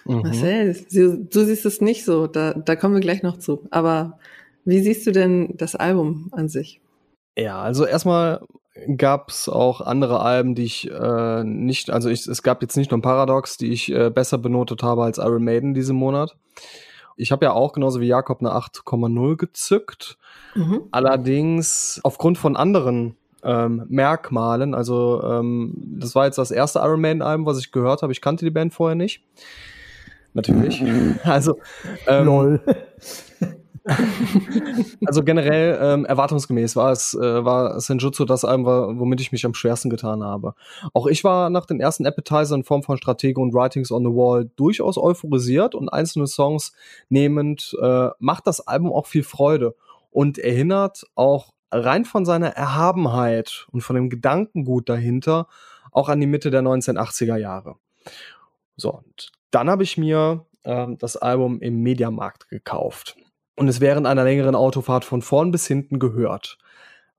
Mhm. Marcel, du, siehst es nicht so, da, da kommen wir gleich noch zu. Aber wie siehst du denn das Album an sich? Ja, also erstmal gab es auch andere Alben, die ich äh, nicht, also ich, es gab jetzt nicht nur ein Paradox, die ich äh, besser benotet habe als Iron Maiden diesen Monat. Ich habe ja auch genauso wie Jakob eine 8,0 gezückt. Mhm. Allerdings aufgrund von anderen ähm, Merkmalen, also ähm, das war jetzt das erste Iron Maiden Album, was ich gehört habe. Ich kannte die Band vorher nicht natürlich. also, ähm, Lol. also generell ähm, erwartungsgemäß war es äh, war Senjutsu das Album, war, womit ich mich am schwersten getan habe. Auch ich war nach den ersten Appetizer in Form von Stratege und Writings on the Wall durchaus euphorisiert und einzelne Songs nehmend äh, macht das Album auch viel Freude und erinnert auch rein von seiner Erhabenheit und von dem Gedankengut dahinter auch an die Mitte der 1980er Jahre. So, und dann habe ich mir äh, das Album im Mediamarkt gekauft und es während einer längeren Autofahrt von vorn bis hinten gehört.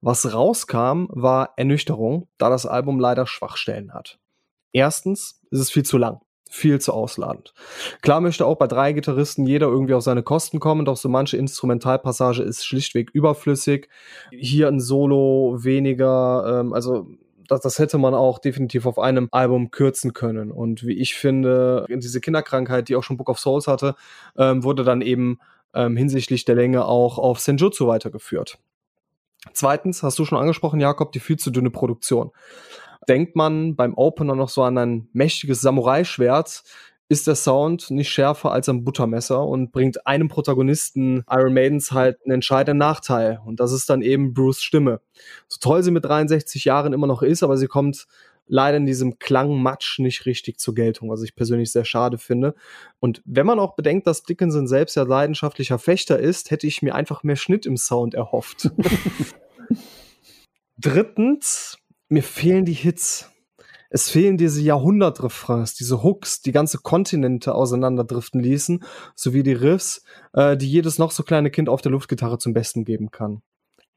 Was rauskam, war Ernüchterung, da das Album leider Schwachstellen hat. Erstens ist es viel zu lang, viel zu ausladend. Klar möchte auch bei drei Gitarristen jeder irgendwie auf seine Kosten kommen, doch so manche Instrumentalpassage ist schlichtweg überflüssig. Hier ein Solo weniger, ähm, also das, das hätte man auch definitiv auf einem Album kürzen können. Und wie ich finde, diese Kinderkrankheit, die auch schon Book of Souls hatte, ähm, wurde dann eben ähm, hinsichtlich der Länge auch auf Senjutsu weitergeführt. Zweitens, hast du schon angesprochen, Jakob, die viel zu dünne Produktion. Denkt man beim Opener noch so an ein mächtiges Samurai-Schwert, ist der Sound nicht schärfer als ein Buttermesser und bringt einem Protagonisten Iron Maidens halt einen entscheidenden Nachteil. Und das ist dann eben Bruce Stimme. So toll sie mit 63 Jahren immer noch ist, aber sie kommt leider in diesem Klangmatsch nicht richtig zur Geltung, was ich persönlich sehr schade finde. Und wenn man auch bedenkt, dass Dickinson selbst ja leidenschaftlicher Fechter ist, hätte ich mir einfach mehr Schnitt im Sound erhofft. Drittens, mir fehlen die Hits es fehlen diese Jahrhundertrefrains, diese Hooks, die ganze Kontinente auseinanderdriften ließen, sowie die Riffs, äh, die jedes noch so kleine Kind auf der Luftgitarre zum Besten geben kann.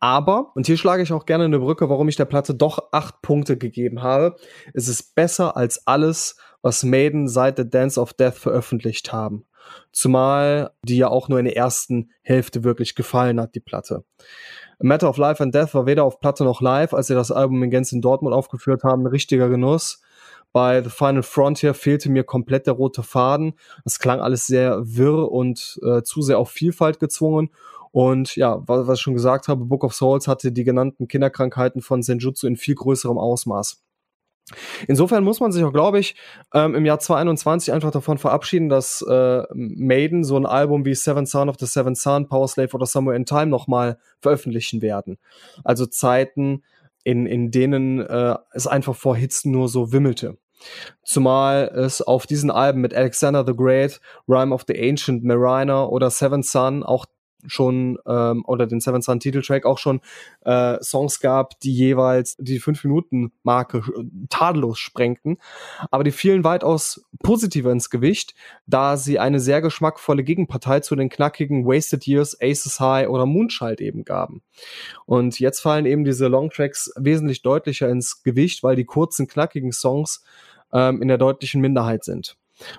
Aber, und hier schlage ich auch gerne eine Brücke, warum ich der Platte doch acht Punkte gegeben habe, es ist besser als alles, was Maiden seit The Dance of Death veröffentlicht haben. Zumal die ja auch nur in der ersten Hälfte wirklich gefallen hat, die Platte. A Matter of Life and Death war weder auf Platte noch live, als sie das Album in Gänze in Dortmund aufgeführt haben, ein richtiger Genuss. Bei The Final Frontier fehlte mir komplett der rote Faden. Es klang alles sehr wirr und äh, zu sehr auf Vielfalt gezwungen. Und ja, was, ich schon gesagt habe, Book of Souls hatte die genannten Kinderkrankheiten von Senjutsu in viel größerem Ausmaß. Insofern muss man sich auch, glaube ich, ähm, im Jahr 2021 einfach davon verabschieden, dass äh, Maiden so ein Album wie Seven Son of the Seven Son, Power Slave oder Somewhere in Time nochmal veröffentlichen werden. Also Zeiten, in, in denen äh, es einfach vor Hits nur so wimmelte. Zumal es auf diesen Alben mit Alexander the Great, Rhyme of the Ancient Mariner oder Seven Son auch schon ähm, oder den Seven Sun Titeltrack auch schon äh, Songs gab, die jeweils die fünf Minuten Marke äh, tadellos sprengten, aber die fielen weitaus positiver ins Gewicht, da sie eine sehr geschmackvolle Gegenpartei zu den knackigen Wasted Years, Aces High oder Moonchild eben gaben. Und jetzt fallen eben diese Longtracks wesentlich deutlicher ins Gewicht, weil die kurzen knackigen Songs ähm, in der deutlichen Minderheit sind.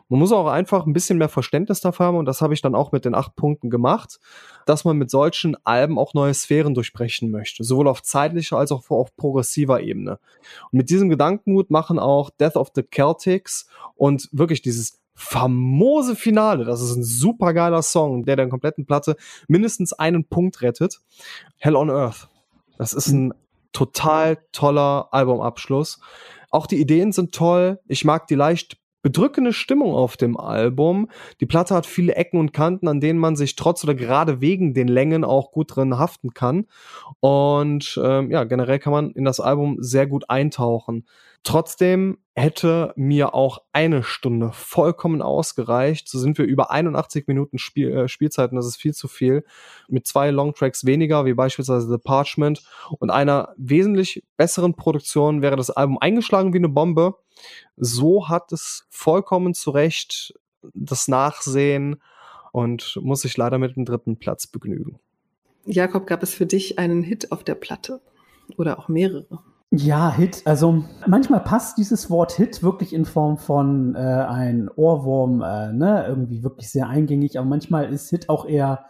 Man muss auch einfach ein bisschen mehr Verständnis dafür haben und das habe ich dann auch mit den acht Punkten gemacht, dass man mit solchen Alben auch neue Sphären durchbrechen möchte, sowohl auf zeitlicher als auch auf progressiver Ebene. Und mit diesem Gedankenmut machen auch Death of the Celtics und wirklich dieses famose Finale, das ist ein super geiler Song, der der kompletten Platte mindestens einen Punkt rettet. Hell on Earth. Das ist ein total toller Albumabschluss. Auch die Ideen sind toll. Ich mag die leicht bedrückende Stimmung auf dem Album. Die Platte hat viele Ecken und Kanten, an denen man sich trotz oder gerade wegen den Längen auch gut drin haften kann. Und ähm, ja, generell kann man in das Album sehr gut eintauchen. Trotzdem hätte mir auch eine Stunde vollkommen ausgereicht. So sind wir über 81 Minuten Spiel, äh, Spielzeit und das ist viel zu viel. Mit zwei Longtracks weniger, wie beispielsweise The Parchment und einer wesentlich besseren Produktion wäre das Album eingeschlagen wie eine Bombe. So hat es vollkommen zurecht das Nachsehen und muss sich leider mit dem dritten Platz begnügen. Jakob, gab es für dich einen Hit auf der Platte oder auch mehrere? Ja, Hit. Also manchmal passt dieses Wort Hit wirklich in Form von äh, ein Ohrwurm, äh, ne, irgendwie wirklich sehr eingängig, aber manchmal ist Hit auch eher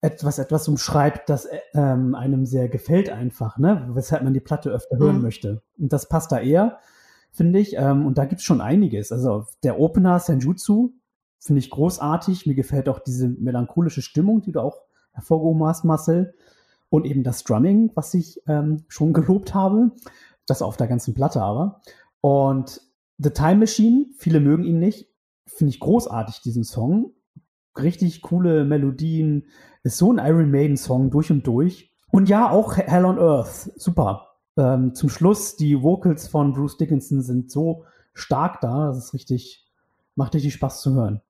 etwas, etwas umschreibt, das äh, ähm, einem sehr gefällt einfach, ne, weshalb man die Platte öfter hören mhm. möchte. Und das passt da eher, finde ich. Ähm, und da gibt's schon einiges. Also der Opener Senjutsu finde ich großartig. Mir gefällt auch diese melancholische Stimmung, die du auch hervorgehoben hast, Marcel und eben das Drumming, was ich ähm, schon gelobt habe. Das auf der ganzen Platte aber. Und The Time Machine, viele mögen ihn nicht, finde ich großartig, diesen Song. Richtig coole Melodien, ist so ein Iron Maiden Song durch und durch. Und ja, auch Hell on Earth, super. Ähm, zum Schluss, die Vocals von Bruce Dickinson sind so stark da, das ist richtig, macht richtig Spaß zu hören.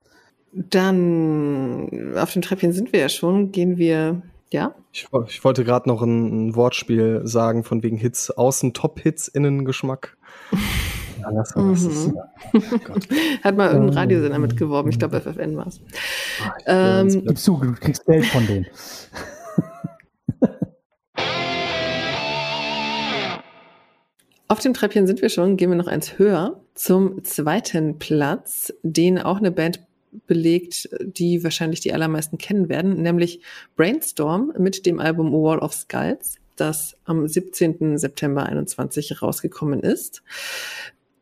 Dann auf dem Treppchen sind wir ja schon, gehen wir ja? Ich, ich wollte gerade noch ein, ein, Wortspiel sagen, von wegen Hits, außen Top-Hits, innen Geschmack. Ja, das war, das ist, oh Hat mal irgendein Radiosender mitgeworben, ich glaube FFN war es. Ähm, Gib zu, du kriegst Geld von denen. Auf dem Treppchen sind wir schon, gehen wir noch eins höher zum zweiten Platz, den auch eine Band belegt, die wahrscheinlich die allermeisten kennen werden, nämlich Brainstorm mit dem Album Wall of Skulls, das am 17. September 21 rausgekommen ist.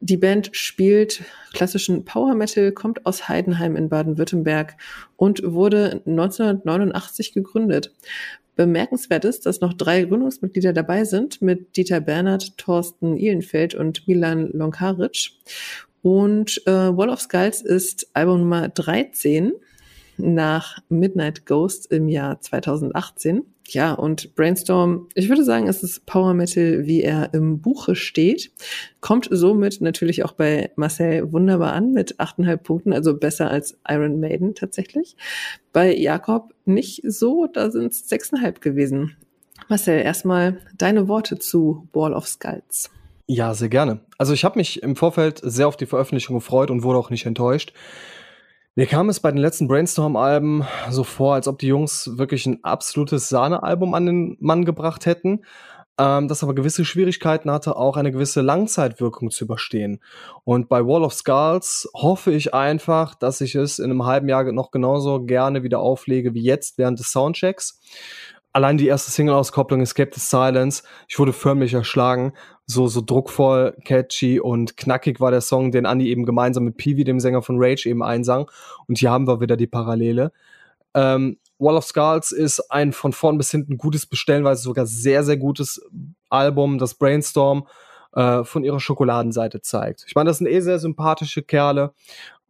Die Band spielt klassischen Power Metal, kommt aus Heidenheim in Baden-Württemberg und wurde 1989 gegründet. Bemerkenswert ist, dass noch drei Gründungsmitglieder dabei sind mit Dieter Bernhard, Thorsten Ihlenfeld und Milan Lonkaric. Und äh, Wall of Skulls ist Album Nummer 13 nach Midnight Ghost im Jahr 2018. Ja, und Brainstorm, ich würde sagen, es ist Power Metal, wie er im Buche steht. Kommt somit natürlich auch bei Marcel wunderbar an mit 8,5 Punkten, also besser als Iron Maiden tatsächlich. Bei Jakob nicht so, da sind es 6,5 gewesen. Marcel, erstmal deine Worte zu Wall of Skulls. Ja, sehr gerne. Also ich habe mich im Vorfeld sehr auf die Veröffentlichung gefreut und wurde auch nicht enttäuscht. Mir kam es bei den letzten Brainstorm-Alben so vor, als ob die Jungs wirklich ein absolutes Sahne-Album an den Mann gebracht hätten, ähm, das aber gewisse Schwierigkeiten hatte, auch eine gewisse Langzeitwirkung zu überstehen. Und bei Wall of Skulls hoffe ich einfach, dass ich es in einem halben Jahr noch genauso gerne wieder auflege wie jetzt während des Soundchecks allein die erste Single-Auskopplung Escape the Silence, ich wurde förmlich erschlagen. So, so druckvoll, catchy und knackig war der Song, den Andy eben gemeinsam mit Peewee, dem Sänger von Rage, eben einsang. Und hier haben wir wieder die Parallele. Ähm, Wall of Skulls ist ein von vorn bis hinten gutes, bestellenweise sogar sehr, sehr gutes Album, das Brainstorm äh, von ihrer Schokoladenseite zeigt. Ich meine, das sind eh sehr sympathische Kerle,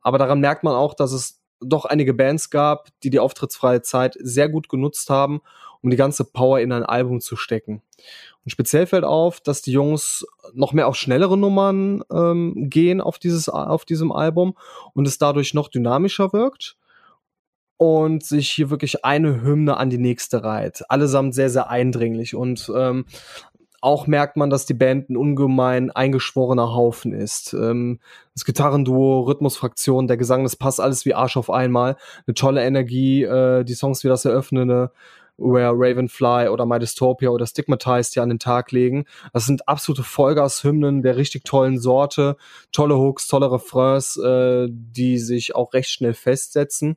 aber daran merkt man auch, dass es doch einige Bands gab, die die auftrittsfreie Zeit sehr gut genutzt haben um die ganze Power in ein Album zu stecken. Und speziell fällt auf, dass die Jungs noch mehr auf schnellere Nummern ähm, gehen auf, dieses, auf diesem Album und es dadurch noch dynamischer wirkt. und sich hier wirklich eine Hymne an die nächste reiht. Allesamt sehr, sehr eindringlich und ähm, auch merkt man, dass die Band ein ungemein eingeschworener Haufen ist. Ähm, das Gitarrenduo, Rhythmusfraktion, der Gesang, das passt alles wie Arsch auf einmal. Eine tolle Energie, äh, die Songs wie das Eröffnende, Where Ravenfly oder My Dystopia oder Stigmatized ja an den Tag legen. Das sind absolute Vollgas-Hymnen der richtig tollen Sorte. Tolle Hooks, tolle Refrains, äh, die sich auch recht schnell festsetzen.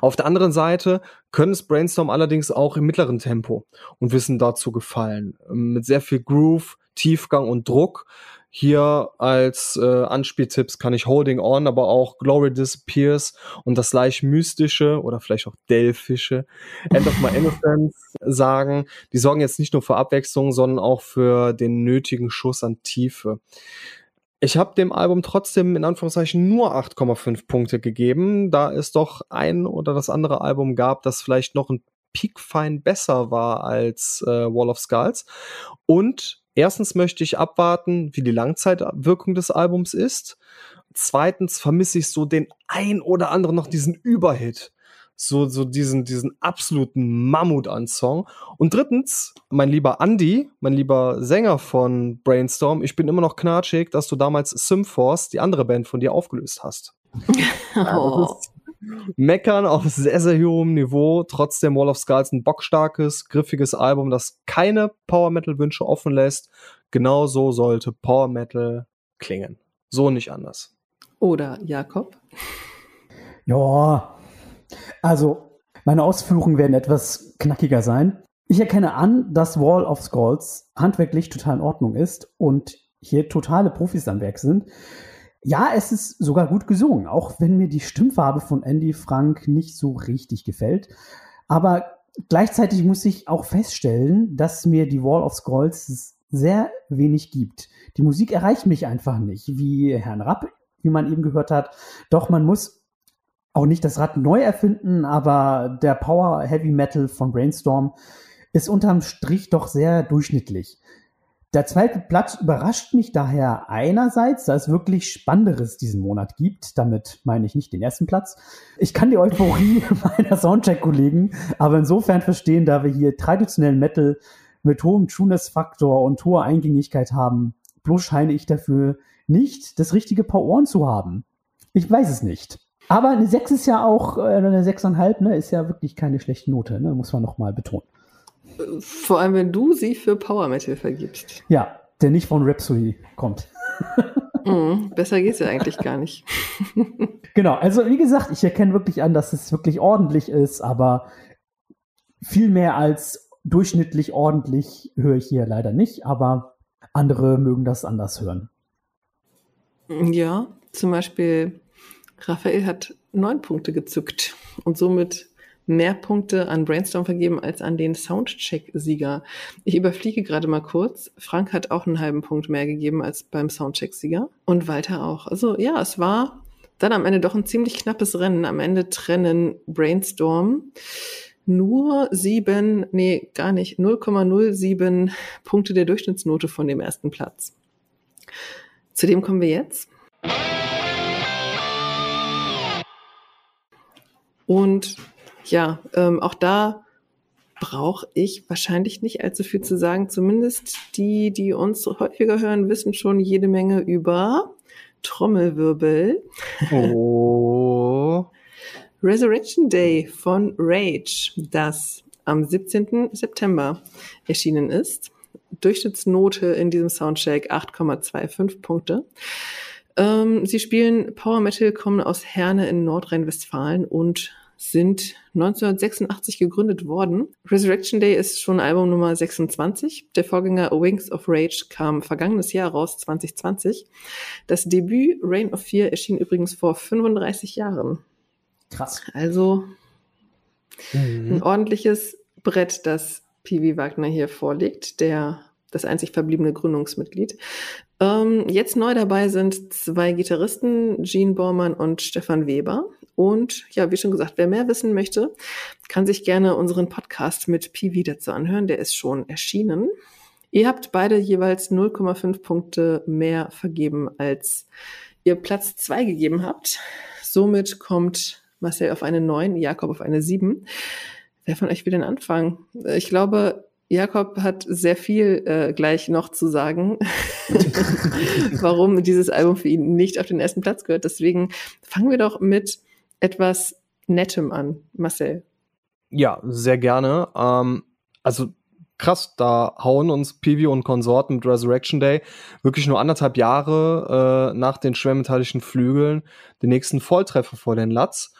Auf der anderen Seite können es Brainstorm allerdings auch im mittleren Tempo und wissen dazu gefallen. Mit sehr viel Groove, Tiefgang und Druck. Hier als äh, Anspieltipps kann ich Holding On, aber auch Glory Disappears und das leicht mystische oder vielleicht auch delphische End of My Innocence sagen. Die sorgen jetzt nicht nur für Abwechslung, sondern auch für den nötigen Schuss an Tiefe. Ich habe dem Album trotzdem in Anführungszeichen nur 8,5 Punkte gegeben, da es doch ein oder das andere Album gab, das vielleicht noch ein Peakfein besser war als äh, Wall of Skulls. Und erstens möchte ich abwarten, wie die Langzeitwirkung des Albums ist. Zweitens vermisse ich so den ein oder anderen noch diesen Überhit so, so diesen, diesen absoluten Mammut an Song. Und drittens, mein lieber Andy, mein lieber Sänger von Brainstorm, ich bin immer noch knatschig, dass du damals Symforce, die andere Band von dir, aufgelöst hast. oh. Meckern auf sehr, sehr hohem Niveau. Trotzdem Wall of Skulls ein bockstarkes, griffiges Album, das keine Power Metal Wünsche offen lässt. Genau so sollte Power Metal klingen. So nicht anders. Oder Jakob? Ja, also, meine Ausführungen werden etwas knackiger sein. Ich erkenne an, dass Wall of Skulls handwerklich total in Ordnung ist und hier totale Profis am Werk sind. Ja, es ist sogar gut gesungen, auch wenn mir die Stimmfarbe von Andy Frank nicht so richtig gefällt. Aber gleichzeitig muss ich auch feststellen, dass mir die Wall of Skulls sehr wenig gibt. Die Musik erreicht mich einfach nicht, wie Herrn Rapp, wie man eben gehört hat. Doch man muss auch nicht das Rad neu erfinden, aber der Power Heavy Metal von Brainstorm ist unterm Strich doch sehr durchschnittlich. Der zweite Platz überrascht mich daher einerseits, da es wirklich Spannenderes diesen Monat gibt. Damit meine ich nicht den ersten Platz. Ich kann die Euphorie meiner Soundcheck-Kollegen aber insofern verstehen, da wir hier traditionellen Metal mit hohem Tuness-Faktor und hoher Eingängigkeit haben. Bloß scheine ich dafür nicht das richtige Paar Ohren zu haben. Ich weiß es nicht. Aber eine 6 ist ja auch, äh, eine 6,5, ne, ist ja wirklich keine schlechte Note, ne, muss man nochmal betonen. Vor allem, wenn du sie für Power Metal vergibst. Ja, der nicht von Rhapsody kommt. Mm, besser geht's ja eigentlich gar nicht. genau, also wie gesagt, ich erkenne wirklich an, dass es wirklich ordentlich ist, aber viel mehr als durchschnittlich ordentlich höre ich hier leider nicht, aber andere mögen das anders hören. Ja, zum Beispiel Raphael hat neun Punkte gezückt und somit mehr Punkte an Brainstorm vergeben als an den Soundcheck-Sieger. Ich überfliege gerade mal kurz. Frank hat auch einen halben Punkt mehr gegeben als beim Soundcheck-Sieger und Walter auch. Also ja, es war dann am Ende doch ein ziemlich knappes Rennen. Am Ende trennen Brainstorm nur sieben, nee, gar nicht, 0,07 Punkte der Durchschnittsnote von dem ersten Platz. Zu dem kommen wir jetzt. Und ja, ähm, auch da brauche ich wahrscheinlich nicht allzu viel zu sagen. Zumindest die, die uns häufiger hören, wissen schon jede Menge über Trommelwirbel. Oh. Resurrection Day von Rage, das am 17. September erschienen ist. Durchschnittsnote in diesem Soundcheck 8,25 Punkte. Ähm, sie spielen Power Metal, kommen aus Herne in Nordrhein-Westfalen und sind 1986 gegründet worden. Resurrection Day ist schon Album Nummer 26. Der Vorgänger Wings of Rage kam vergangenes Jahr raus, 2020. Das Debüt Reign of Fear erschien übrigens vor 35 Jahren. Krass. Also mhm. ein ordentliches Brett, das P.W. Wagner hier vorlegt, der das einzig verbliebene Gründungsmitglied. Ähm, jetzt neu dabei sind zwei Gitarristen, Gene Bormann und Stefan Weber. Und ja, wie schon gesagt, wer mehr wissen möchte, kann sich gerne unseren Podcast mit Piwi dazu anhören. Der ist schon erschienen. Ihr habt beide jeweils 0,5 Punkte mehr vergeben, als ihr Platz zwei gegeben habt. Somit kommt Marcel auf eine 9, Jakob auf eine 7. Wer von euch will denn anfangen? Ich glaube, Jakob hat sehr viel äh, gleich noch zu sagen, warum dieses Album für ihn nicht auf den ersten Platz gehört. Deswegen fangen wir doch mit etwas Nettem an. Marcel. Ja, sehr gerne. Ähm, also krass, da hauen uns Peewee und Konsorten mit Resurrection Day wirklich nur anderthalb Jahre äh, nach den schwermetallischen Flügeln den nächsten Volltreffer vor den Latz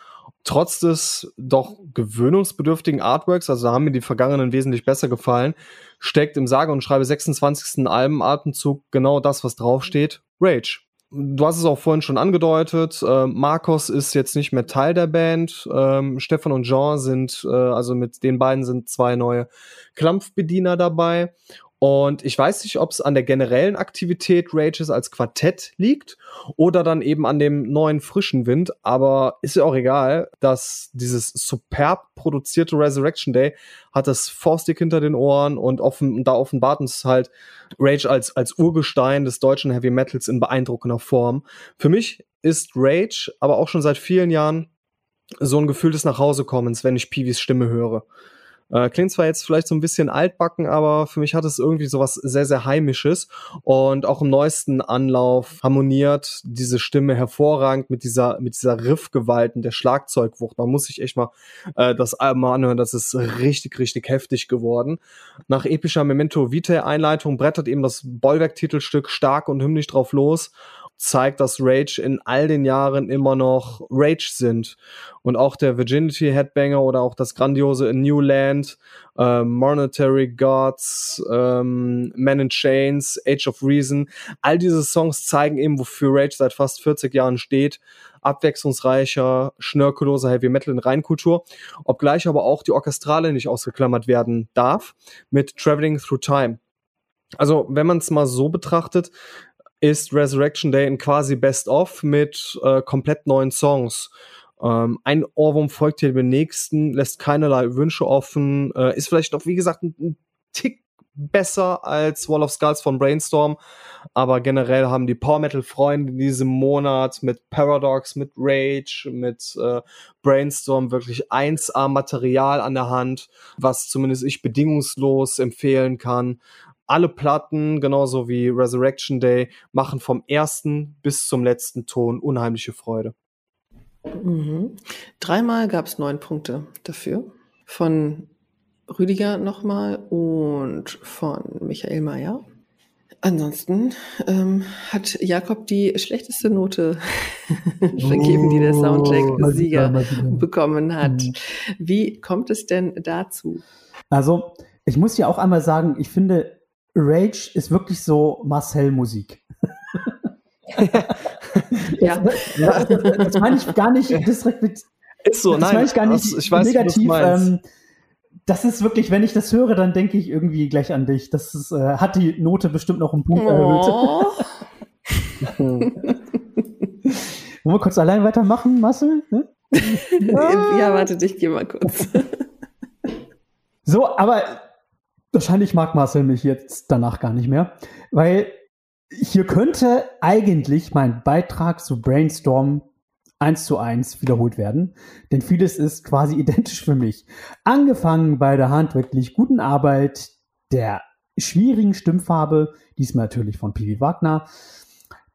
trotz des doch gewöhnungsbedürftigen Artworks, also da haben mir die vergangenen wesentlich besser gefallen, steckt im sage und schreibe 26. Albenatemzug genau das, was draufsteht, Rage. Du hast es auch vorhin schon angedeutet, äh, Marcos ist jetzt nicht mehr Teil der Band, ähm, Stefan und Jean sind, äh, also mit den beiden sind zwei neue Klampfbediener dabei und ich weiß nicht, ob es an der generellen Aktivität Rages als Quartett liegt oder dann eben an dem neuen frischen Wind, aber ist ja auch egal, dass dieses superb produzierte Resurrection Day hat das Faustdick hinter den Ohren und offen, da offenbart uns halt Rage als, als Urgestein des deutschen Heavy Metals in beeindruckender Form. Für mich ist Rage aber auch schon seit vielen Jahren so ein Gefühl des Nachhausekommens, wenn ich Peewees Stimme höre. Äh, klingt zwar jetzt vielleicht so ein bisschen altbacken, aber für mich hat es irgendwie sowas sehr, sehr Heimisches und auch im neuesten Anlauf harmoniert diese Stimme hervorragend mit dieser, mit dieser Riffgewalt und der Schlagzeugwucht. Man muss sich echt mal äh, das Album anhören, das ist richtig, richtig heftig geworden. Nach epischer Memento Vitae Einleitung brettert eben das Bollwerk-Titelstück stark und hymnisch drauf los zeigt, dass Rage in all den Jahren immer noch Rage sind. Und auch der Virginity Headbanger oder auch das grandiose A New Land, äh, Monetary Gods, ähm, Man in Chains, Age of Reason, all diese Songs zeigen eben, wofür Rage seit fast 40 Jahren steht. Abwechslungsreicher, schnörkelloser Heavy Metal in Reinkultur, obgleich aber auch die Orchestrale nicht ausgeklammert werden darf, mit Traveling Through Time. Also, wenn man es mal so betrachtet, ist Resurrection Day ein quasi Best-of mit äh, komplett neuen Songs. Ähm, ein Ohrwurm folgt hier dem nächsten, lässt keinerlei Wünsche offen, äh, ist vielleicht auch, wie gesagt, ein, ein Tick besser als Wall of Skulls von Brainstorm, aber generell haben die Power Metal Freunde in diesem Monat mit Paradox, mit Rage, mit äh, Brainstorm wirklich 1A Material an der Hand, was zumindest ich bedingungslos empfehlen kann alle Platten, genauso wie Resurrection Day, machen vom ersten bis zum letzten Ton unheimliche Freude. Mhm. Dreimal gab es neun Punkte dafür. Von Rüdiger nochmal und von Michael Mayer. Ansonsten ähm, hat Jakob die schlechteste Note vergeben, die der Soundcheck-Sieger oh, bekommen hat. Mhm. Wie kommt es denn dazu? Also, ich muss ja auch einmal sagen, ich finde, Rage ist wirklich so Marcel-Musik. ja. Das, das, das, meine ich gar nicht direkt mit. Ist so, das nein. meine ich gar nicht das, ich weiß, negativ. Ähm, das ist wirklich, wenn ich das höre, dann denke ich irgendwie gleich an dich. Das ist, äh, hat die Note bestimmt noch einen Punkt oh. erhöht. Wollen wir kurz allein weitermachen, Marcel? Ne? ja, warte, ich gehe mal kurz. so, aber Wahrscheinlich mag Marcel mich jetzt danach gar nicht mehr, weil hier könnte eigentlich mein Beitrag zu Brainstorm eins zu eins wiederholt werden, denn vieles ist quasi identisch für mich. Angefangen bei der handwerklich guten Arbeit, der schwierigen Stimmfarbe, diesmal natürlich von Pivi Wagner,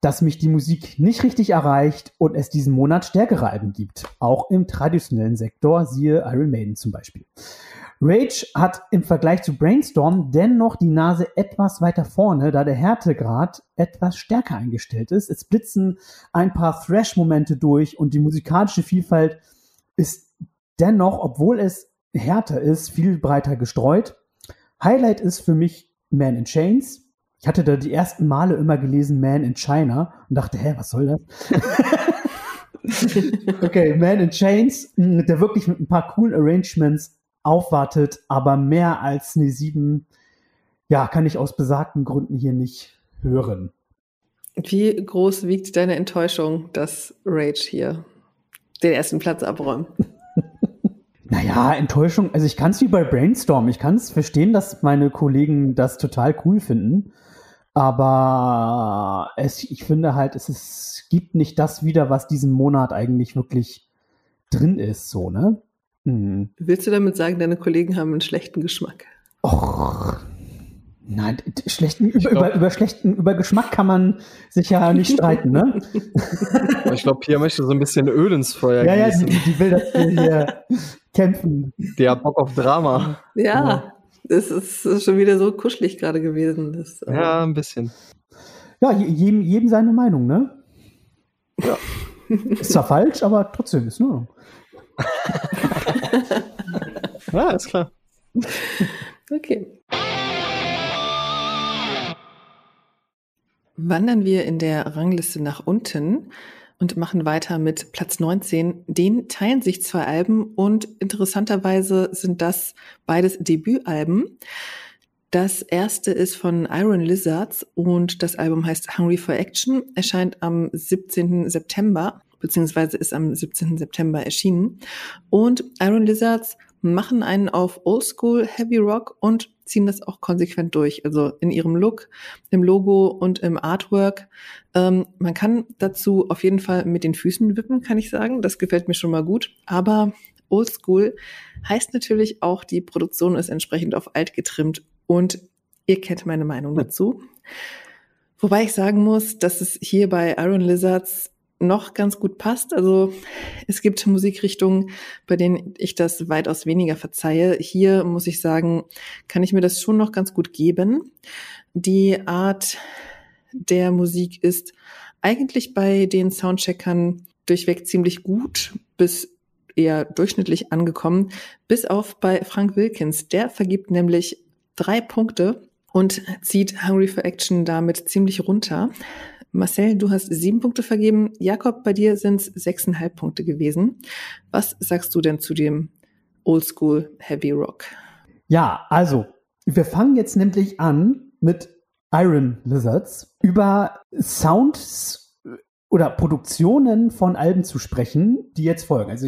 dass mich die Musik nicht richtig erreicht und es diesen Monat stärkere Alben gibt, auch im traditionellen Sektor, siehe Iron Maiden zum Beispiel. Rage hat im Vergleich zu Brainstorm dennoch die Nase etwas weiter vorne, da der Härtegrad etwas stärker eingestellt ist. Es blitzen ein paar Thrash-Momente durch und die musikalische Vielfalt ist dennoch, obwohl es härter ist, viel breiter gestreut. Highlight ist für mich Man in Chains. Ich hatte da die ersten Male immer gelesen Man in China und dachte, hä, was soll das? okay, Man in Chains, der wirklich mit ein paar coolen Arrangements aufwartet, aber mehr als eine 7, ja, kann ich aus besagten Gründen hier nicht hören. Wie groß wiegt deine Enttäuschung, dass Rage hier den ersten Platz abräumt? Naja, Enttäuschung, also ich kann es wie bei Brainstorm, ich kann es verstehen, dass meine Kollegen das total cool finden, aber es, ich finde halt, es ist, gibt nicht das wieder, was diesen Monat eigentlich wirklich drin ist, so, ne? Hm. Willst du damit sagen, deine Kollegen haben einen schlechten Geschmack? Och, nein, schlechten, über, glaub, über, über, schlechten, über Geschmack kann man sich ja nicht streiten, ne? ich glaube, Pia möchte so ein bisschen Öl ins Feuer Ja, gießen. ja, die, die will, dass wir hier kämpfen. Die hat Bock auf Drama. Ja, das ist schon wieder so kuschelig gerade gewesen. Das, äh, ja, ein bisschen. Ja, jedem, jedem seine Meinung, ne? Ja. Ist zwar falsch, aber trotzdem ist nur. ja, ist klar. Okay. Wandern wir in der Rangliste nach unten und machen weiter mit Platz 19. Den teilen sich zwei Alben und interessanterweise sind das beides Debütalben. Das erste ist von Iron Lizards und das Album heißt Hungry for Action, erscheint am 17. September, beziehungsweise ist am 17. September erschienen. Und Iron Lizards machen einen auf Oldschool Heavy Rock und ziehen das auch konsequent durch. Also in ihrem Look, im Logo und im Artwork. Ähm, man kann dazu auf jeden Fall mit den Füßen wippen, kann ich sagen. Das gefällt mir schon mal gut. Aber Oldschool heißt natürlich auch, die Produktion ist entsprechend auf alt getrimmt und ihr kennt meine Meinung dazu. Wobei ich sagen muss, dass es hier bei Iron Lizards noch ganz gut passt. Also es gibt Musikrichtungen, bei denen ich das weitaus weniger verzeihe. Hier muss ich sagen, kann ich mir das schon noch ganz gut geben. Die Art der Musik ist eigentlich bei den Soundcheckern durchweg ziemlich gut bis eher durchschnittlich angekommen, bis auf bei Frank Wilkins. Der vergibt nämlich drei Punkte und zieht Hungry for Action damit ziemlich runter. Marcel, du hast sieben Punkte vergeben. Jakob, bei dir sind es sechseinhalb Punkte gewesen. Was sagst du denn zu dem Oldschool Heavy Rock? Ja, also, wir fangen jetzt nämlich an mit Iron Lizards über Sounds oder Produktionen von Alben zu sprechen, die jetzt folgen. Also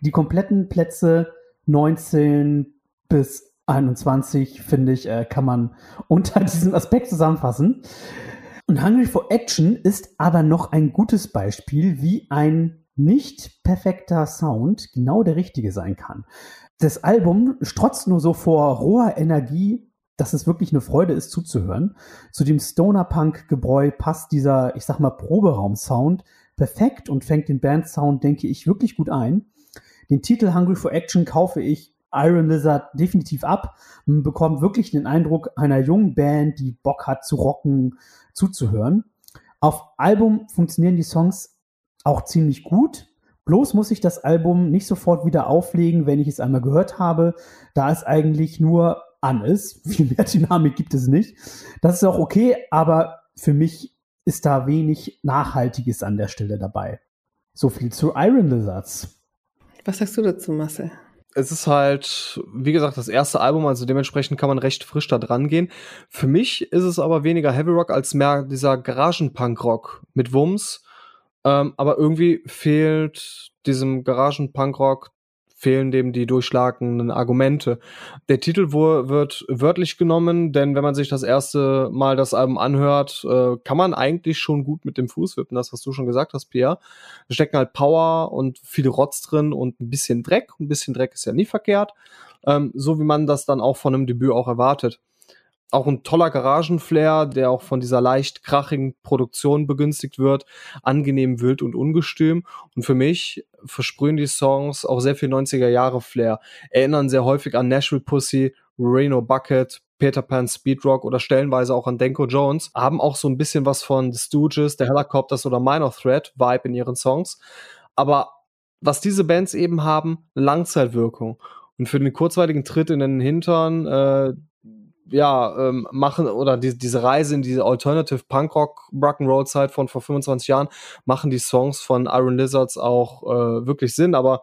die kompletten Plätze 19 bis 21, finde ich, äh, kann man unter diesem Aspekt zusammenfassen. Und Hungry for Action ist aber noch ein gutes Beispiel, wie ein nicht perfekter Sound genau der richtige sein kann. Das Album strotzt nur so vor roher Energie, dass es wirklich eine Freude ist zuzuhören. Zu dem Stoner-Punk-Gebräu passt dieser, ich sag mal, Proberaum-Sound perfekt und fängt den Band-Sound, denke ich, wirklich gut ein. Den Titel Hungry for Action kaufe ich Iron Lizard definitiv ab. Man bekommt wirklich den Eindruck einer jungen Band, die Bock hat zu rocken, zuzuhören. Auf Album funktionieren die Songs auch ziemlich gut. Bloß muss ich das Album nicht sofort wieder auflegen, wenn ich es einmal gehört habe, da es eigentlich nur an ist. Viel mehr Dynamik gibt es nicht. Das ist auch okay, aber für mich ist da wenig Nachhaltiges an der Stelle dabei. So viel zu Iron Lizards. Was sagst du dazu, Marcel? Es ist halt, wie gesagt, das erste Album, also dementsprechend kann man recht frisch da dran gehen. Für mich ist es aber weniger Heavy Rock als mehr dieser Garagenpunk-Rock mit Wumms. Ähm, aber irgendwie fehlt diesem Garagenpunk-Rock fehlen dem die durchschlagenden Argumente. Der Titel wird wörtlich genommen, denn wenn man sich das erste Mal das Album anhört, äh, kann man eigentlich schon gut mit dem Fuß wippen, das was du schon gesagt hast, Pierre. Da stecken halt Power und viele Rotz drin und ein bisschen Dreck. Ein bisschen Dreck ist ja nie verkehrt. Ähm, so wie man das dann auch von einem Debüt auch erwartet auch ein toller Garagenflair, der auch von dieser leicht krachigen Produktion begünstigt wird, angenehm wild und ungestüm. Und für mich versprühen die Songs auch sehr viel 90er Jahre Flair, erinnern sehr häufig an Nashville Pussy, Reno Bucket, Peter Pan Speedrock oder stellenweise auch an Denko Jones, haben auch so ein bisschen was von The Stooges, The Helicopters oder Minor Threat Vibe in ihren Songs. Aber was diese Bands eben haben, Langzeitwirkung. Und für den kurzweiligen Tritt in den Hintern, äh, ja, ähm, machen oder die, diese Reise in diese Alternative Punkrock Rock'n'Roll Zeit von vor 25 Jahren machen die Songs von Iron Lizards auch äh, wirklich Sinn, aber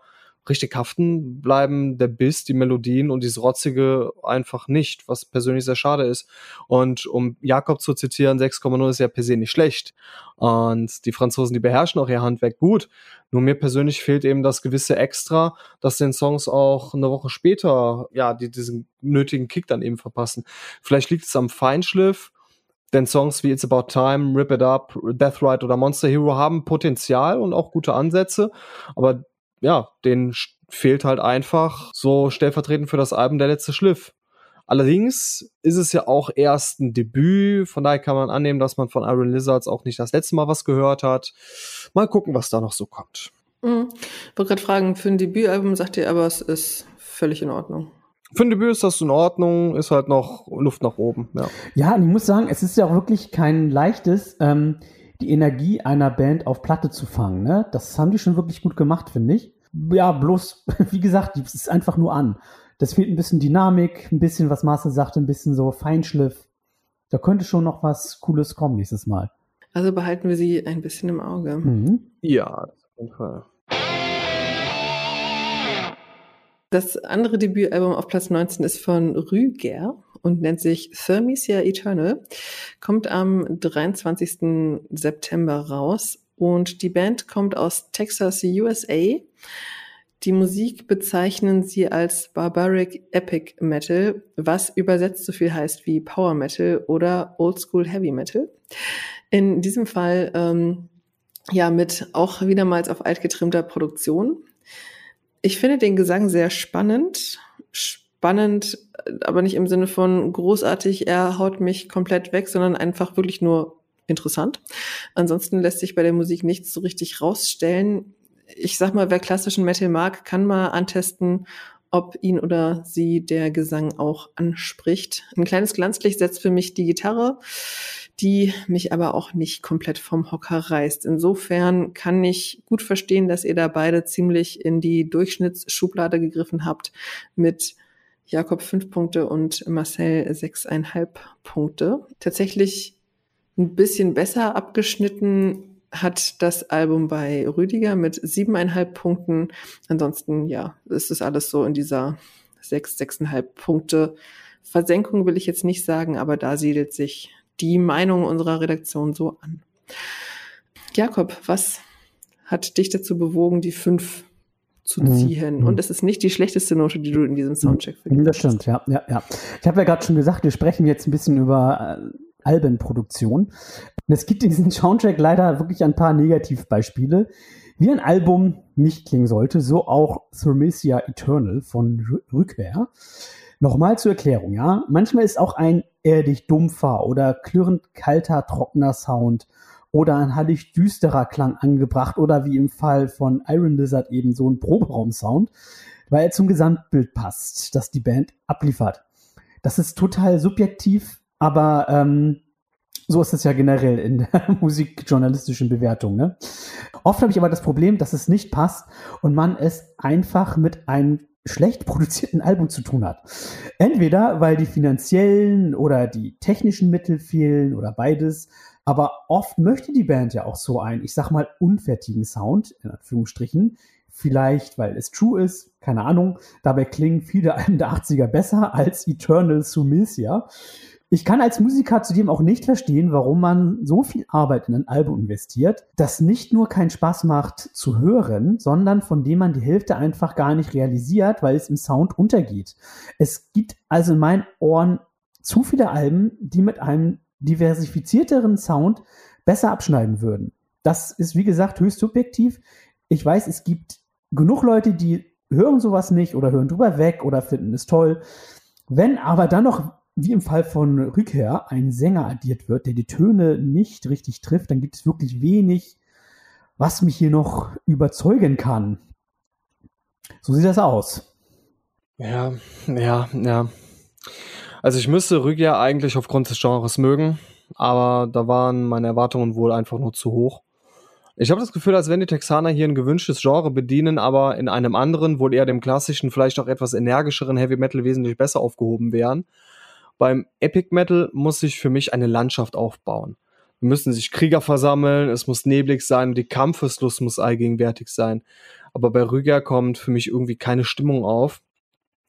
richtig haften bleiben der Biss, die Melodien und dieses Rotzige einfach nicht, was persönlich sehr schade ist. Und um Jakob zu zitieren, 6,0 ist ja per se nicht schlecht. Und die Franzosen, die beherrschen auch ihr Handwerk gut. Nur mir persönlich fehlt eben das gewisse Extra, dass den Songs auch eine Woche später, ja, die diesen nötigen Kick dann eben verpassen. Vielleicht liegt es am Feinschliff, denn Songs wie It's About Time, Rip It Up, Death Ride oder Monster Hero haben Potenzial und auch gute Ansätze, aber ja, den fehlt halt einfach so stellvertretend für das Album der letzte Schliff. Allerdings ist es ja auch erst ein Debüt, von daher kann man annehmen, dass man von Iron Lizards auch nicht das letzte Mal was gehört hat. Mal gucken, was da noch so kommt. Mhm. Ich wollte gerade fragen, für ein Debütalbum sagt ihr aber, es ist völlig in Ordnung. Für ein Debüt ist das in Ordnung, ist halt noch Luft nach oben. Ja, ja und ich muss sagen, es ist ja auch wirklich kein leichtes, ähm, die Energie einer Band auf Platte zu fangen. Ne? Das haben die schon wirklich gut gemacht, finde ich. Ja, bloß, wie gesagt, es ist einfach nur an. Das fehlt ein bisschen Dynamik, ein bisschen, was Marcel sagte, ein bisschen so Feinschliff. Da könnte schon noch was Cooles kommen nächstes Mal. Also behalten wir sie ein bisschen im Auge. Mhm. Ja, auf jeden Fall. Das andere Debütalbum auf Platz 19 ist von Rüger und nennt sich Thermisia Eternal. Kommt am 23. September raus und die Band kommt aus Texas, USA. Die Musik bezeichnen sie als Barbaric Epic Metal, was übersetzt so viel heißt wie Power Metal oder Old School Heavy Metal. In diesem Fall ähm, ja mit auch wiedermals auf alt getrimmter Produktion. Ich finde den Gesang sehr spannend. Spannend, aber nicht im Sinne von großartig, er haut mich komplett weg, sondern einfach wirklich nur interessant. Ansonsten lässt sich bei der Musik nichts so richtig rausstellen. Ich sag mal, wer klassischen Metal mag, kann mal antesten, ob ihn oder sie der Gesang auch anspricht. Ein kleines Glanzlicht setzt für mich die Gitarre die mich aber auch nicht komplett vom Hocker reißt. Insofern kann ich gut verstehen, dass ihr da beide ziemlich in die Durchschnittsschublade gegriffen habt mit Jakob fünf Punkte und Marcel sechseinhalb Punkte. Tatsächlich ein bisschen besser abgeschnitten hat das Album bei Rüdiger mit siebeneinhalb Punkten. Ansonsten, ja, ist es alles so in dieser sechs, sechseinhalb Punkte Versenkung will ich jetzt nicht sagen, aber da siedelt sich die Meinung unserer Redaktion so an. Jakob, was hat dich dazu bewogen, die fünf zu mhm. ziehen? Mhm. Und es ist nicht die schlechteste Note, die du in diesem Soundcheck findest. Das stimmt, ja, ja, ja. Ich habe ja gerade schon gesagt, wir sprechen jetzt ein bisschen über äh, Albenproduktion. Und es gibt in diesem Soundtrack leider wirklich ein paar Negativbeispiele. Wie ein Album nicht klingen sollte, so auch Thermesia Eternal von Rückwehr. Nochmal zur Erklärung, ja. Manchmal ist auch ein erdig dumpfer oder klirrend kalter, trockener Sound oder ein hallig düsterer Klang angebracht oder wie im Fall von Iron Lizard eben so ein Proberaum-Sound, weil er zum Gesamtbild passt, das die Band abliefert. Das ist total subjektiv, aber ähm, so ist es ja generell in der musikjournalistischen Bewertung. Ne? Oft habe ich aber das Problem, dass es nicht passt und man es einfach mit einem schlecht produzierten Album zu tun hat. Entweder weil die finanziellen oder die technischen Mittel fehlen oder beides. Aber oft möchte die Band ja auch so einen, ich sag mal, unfertigen Sound, in Anführungsstrichen. Vielleicht, weil es true ist, keine Ahnung. Dabei klingen viele Alben der 80er besser als Eternal Sumesia. Ich kann als Musiker zudem auch nicht verstehen, warum man so viel Arbeit in ein Album investiert, das nicht nur keinen Spaß macht zu hören, sondern von dem man die Hälfte einfach gar nicht realisiert, weil es im Sound untergeht. Es gibt also in meinen Ohren zu viele Alben, die mit einem diversifizierteren Sound besser abschneiden würden. Das ist, wie gesagt, höchst subjektiv. Ich weiß, es gibt genug Leute, die hören sowas nicht oder hören drüber weg oder finden es toll. Wenn aber dann noch wie im Fall von Rückkehr ein Sänger addiert wird, der die Töne nicht richtig trifft, dann gibt es wirklich wenig, was mich hier noch überzeugen kann. So sieht das aus. Ja, ja, ja. Also ich müsste Rückkehr eigentlich aufgrund des Genres mögen, aber da waren meine Erwartungen wohl einfach nur zu hoch. Ich habe das Gefühl, als wenn die Texaner hier ein gewünschtes Genre bedienen, aber in einem anderen, wohl eher dem klassischen, vielleicht auch etwas energischeren Heavy Metal wesentlich besser aufgehoben wären. Beim Epic Metal muss sich für mich eine Landschaft aufbauen. Wir müssen sich Krieger versammeln, es muss neblig sein die Kampfeslust muss allgegenwärtig sein. Aber bei Rüger kommt für mich irgendwie keine Stimmung auf.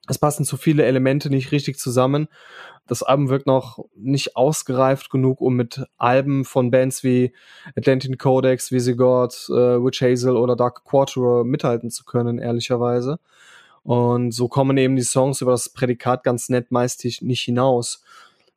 Es passen zu viele Elemente nicht richtig zusammen. Das Album wirkt noch nicht ausgereift genug, um mit Alben von Bands wie Atlantic Codex, Visigoth, äh, Witch Hazel oder Dark Quarter mithalten zu können, ehrlicherweise. Und so kommen eben die Songs über das Prädikat ganz nett meist nicht hinaus.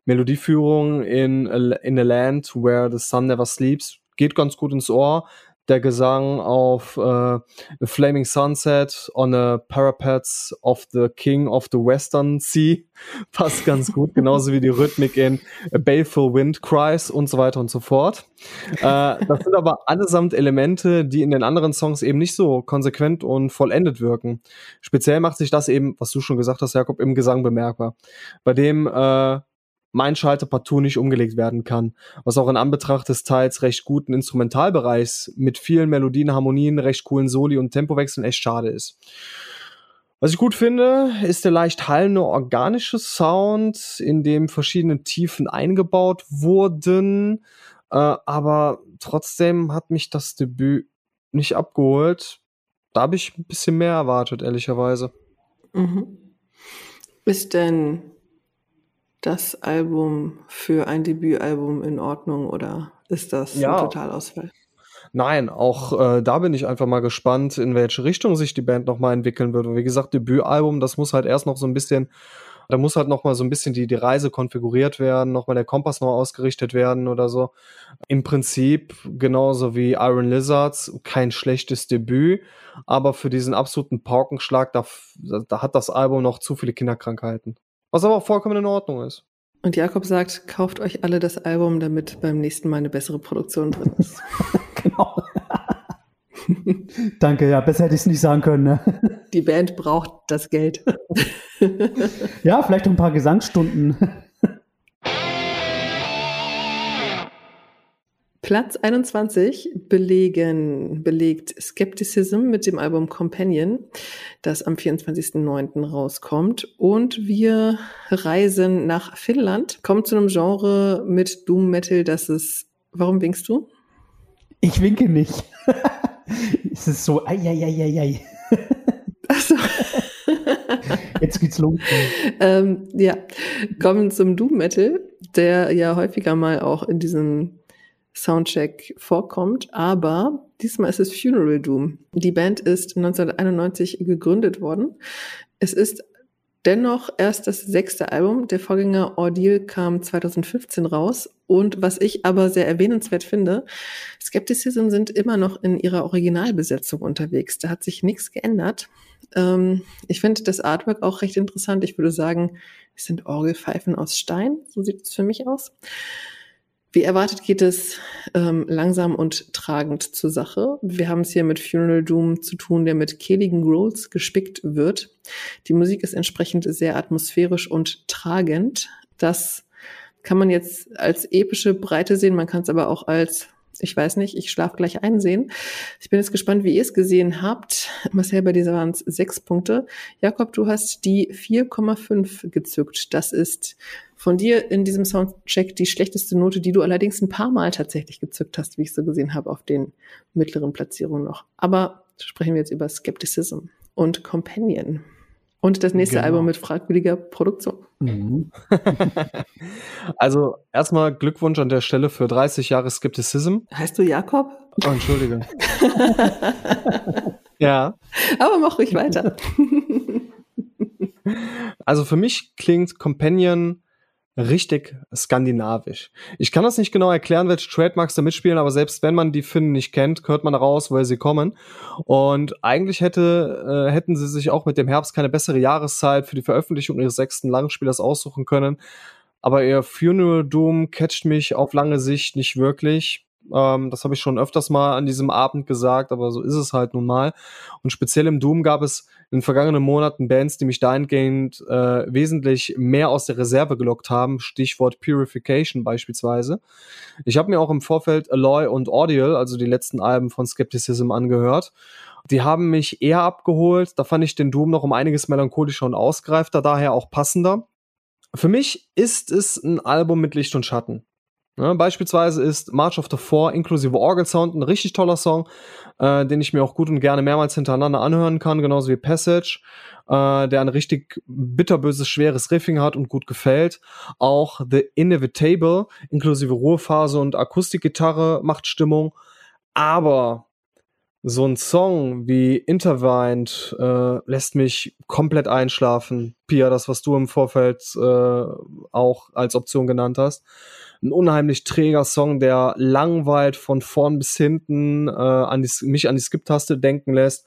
Melodieführung in a, in a Land Where the Sun Never Sleeps geht ganz gut ins Ohr. Der Gesang auf äh, Flaming Sunset on the Parapets of the King of the Western Sea passt ganz gut, genauso wie die Rhythmik in A Baleful Wind Cries und so weiter und so fort. Äh, das sind aber allesamt Elemente, die in den anderen Songs eben nicht so konsequent und vollendet wirken. Speziell macht sich das eben, was du schon gesagt hast, Jakob, im Gesang bemerkbar. Bei dem äh, mein Schalter partout nicht umgelegt werden kann. Was auch in Anbetracht des teils recht guten Instrumentalbereichs mit vielen Melodien, Harmonien, recht coolen Soli und Tempowechseln echt schade ist. Was ich gut finde, ist der leicht hallende organische Sound, in dem verschiedene Tiefen eingebaut wurden. Äh, aber trotzdem hat mich das Debüt nicht abgeholt. Da habe ich ein bisschen mehr erwartet, ehrlicherweise. Mhm. Ist denn das Album für ein Debütalbum in Ordnung oder ist das ja. ein Totalausfall? Nein, auch äh, da bin ich einfach mal gespannt, in welche Richtung sich die Band nochmal entwickeln wird. Und wie gesagt, Debütalbum, das muss halt erst noch so ein bisschen, da muss halt nochmal so ein bisschen die, die Reise konfiguriert werden, nochmal der Kompass noch ausgerichtet werden oder so. Im Prinzip genauso wie Iron Lizards, kein schlechtes Debüt, aber für diesen absoluten Paukenschlag, da, da hat das Album noch zu viele Kinderkrankheiten. Was aber auch vollkommen in Ordnung ist. Und Jakob sagt, kauft euch alle das Album, damit beim nächsten Mal eine bessere Produktion drin ist. genau. Danke, ja, besser hätte ich es nicht sagen können. Ne? Die Band braucht das Geld. ja, vielleicht ein paar Gesangsstunden. Platz 21 belegen, belegt Skepticism mit dem Album Companion, das am 24.09. rauskommt. Und wir reisen nach Finnland, kommen zu einem Genre mit Doom Metal, das ist. Warum winkst du? Ich winke nicht. es ist so, ei, ei, ei, ei, ei. Achso. Jetzt geht's los. ähm, ja, kommen zum Doom Metal, der ja häufiger mal auch in diesen Soundcheck vorkommt, aber diesmal ist es Funeral Doom. Die Band ist 1991 gegründet worden. Es ist dennoch erst das sechste Album. Der Vorgänger Ordeal kam 2015 raus. Und was ich aber sehr erwähnenswert finde, Skepticism sind immer noch in ihrer Originalbesetzung unterwegs. Da hat sich nichts geändert. Ähm, ich finde das Artwork auch recht interessant. Ich würde sagen, es sind Orgelpfeifen aus Stein. So sieht es für mich aus. Wie erwartet geht es ähm, langsam und tragend zur Sache. Wir haben es hier mit Funeral Doom zu tun, der mit kehligen Growls gespickt wird. Die Musik ist entsprechend sehr atmosphärisch und tragend. Das kann man jetzt als epische Breite sehen, man kann es aber auch als ich weiß nicht, ich schlaf gleich einsehen. Ich bin jetzt gespannt, wie ihr es gesehen habt. Marcel, bei dieser waren es sechs Punkte. Jakob, du hast die 4,5 gezückt. Das ist von dir in diesem Soundcheck die schlechteste Note, die du allerdings ein paar Mal tatsächlich gezückt hast, wie ich so gesehen habe, auf den mittleren Platzierungen noch. Aber sprechen wir jetzt über Skepticism und Companion. Und das nächste genau. Album mit fragwürdiger Produktion. Mhm. also erstmal Glückwunsch an der Stelle für 30 Jahre Skepticism. Heißt du Jakob? Oh, entschuldige. ja. Aber mach ruhig weiter. also für mich klingt Companion richtig skandinavisch. Ich kann das nicht genau erklären, welche Trademarks da mitspielen, aber selbst wenn man die Finnen nicht kennt, hört man raus, woher sie kommen. Und eigentlich hätte, äh, hätten sie sich auch mit dem Herbst keine bessere Jahreszeit für die Veröffentlichung ihres sechsten Langspielers aussuchen können. Aber ihr Funeral Doom catcht mich auf lange Sicht nicht wirklich. Ähm, das habe ich schon öfters mal an diesem Abend gesagt, aber so ist es halt nun mal. Und speziell im Doom gab es in den vergangenen Monaten Bands, die mich dahingehend äh, wesentlich mehr aus der Reserve gelockt haben. Stichwort Purification beispielsweise. Ich habe mir auch im Vorfeld Alloy und Audial, also die letzten Alben von Skepticism, angehört. Die haben mich eher abgeholt. Da fand ich den Doom noch um einiges melancholischer und ausgereifter, daher auch passender. Für mich ist es ein Album mit Licht und Schatten. Ja, beispielsweise ist March of the Four inklusive Orgel-Sound ein richtig toller Song, äh, den ich mir auch gut und gerne mehrmals hintereinander anhören kann, genauso wie Passage, äh, der ein richtig bitterböses, schweres Riffing hat und gut gefällt. Auch The Inevitable inklusive Ruhephase und Akustikgitarre macht Stimmung. Aber so ein Song wie Intertwined äh, lässt mich komplett einschlafen. Pia, das, was du im Vorfeld äh, auch als Option genannt hast. Ein unheimlich träger Song, der langweilt von vorn bis hinten, äh, an die, mich an die Skip-Taste denken lässt.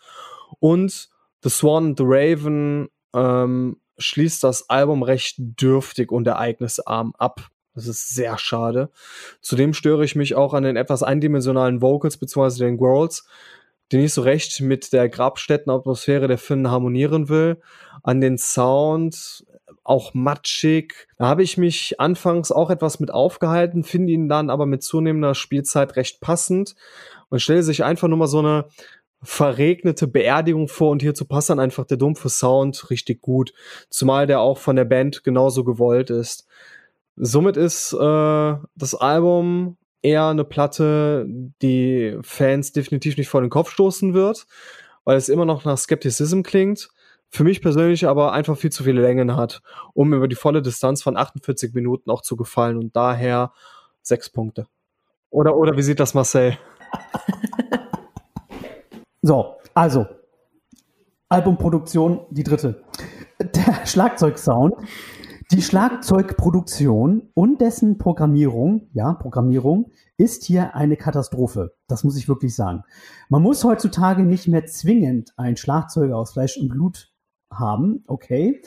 Und The Swan and the Raven ähm, schließt das Album recht dürftig und ereignisarm ab. Das ist sehr schade. Zudem störe ich mich auch an den etwas eindimensionalen Vocals bzw. den Growls, die nicht so recht mit der Grabstättenatmosphäre der Finnen harmonieren will. An den Sound auch matschig. Da habe ich mich anfangs auch etwas mit aufgehalten, finde ihn dann aber mit zunehmender Spielzeit recht passend und stelle sich einfach nur mal so eine verregnete Beerdigung vor und hierzu passt dann einfach der dumpfe Sound richtig gut, zumal der auch von der Band genauso gewollt ist. Somit ist äh, das Album eher eine Platte, die Fans definitiv nicht vor den Kopf stoßen wird, weil es immer noch nach Skepticism klingt. Für mich persönlich aber einfach viel zu viele Längen hat, um über die volle Distanz von 48 Minuten auch zu gefallen und daher sechs Punkte. Oder, oder wie sieht das Marcel? so, also Albumproduktion, die dritte. Der Schlagzeugsound die Schlagzeugproduktion und dessen Programmierung, ja, Programmierung, ist hier eine Katastrophe. Das muss ich wirklich sagen. Man muss heutzutage nicht mehr zwingend ein Schlagzeuger aus Fleisch und Blut haben, okay.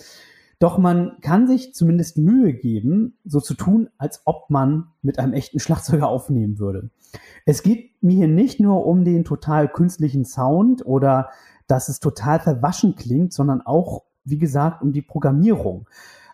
Doch man kann sich zumindest Mühe geben, so zu tun, als ob man mit einem echten Schlagzeuger aufnehmen würde. Es geht mir hier nicht nur um den total künstlichen Sound oder dass es total verwaschen klingt, sondern auch, wie gesagt, um die Programmierung.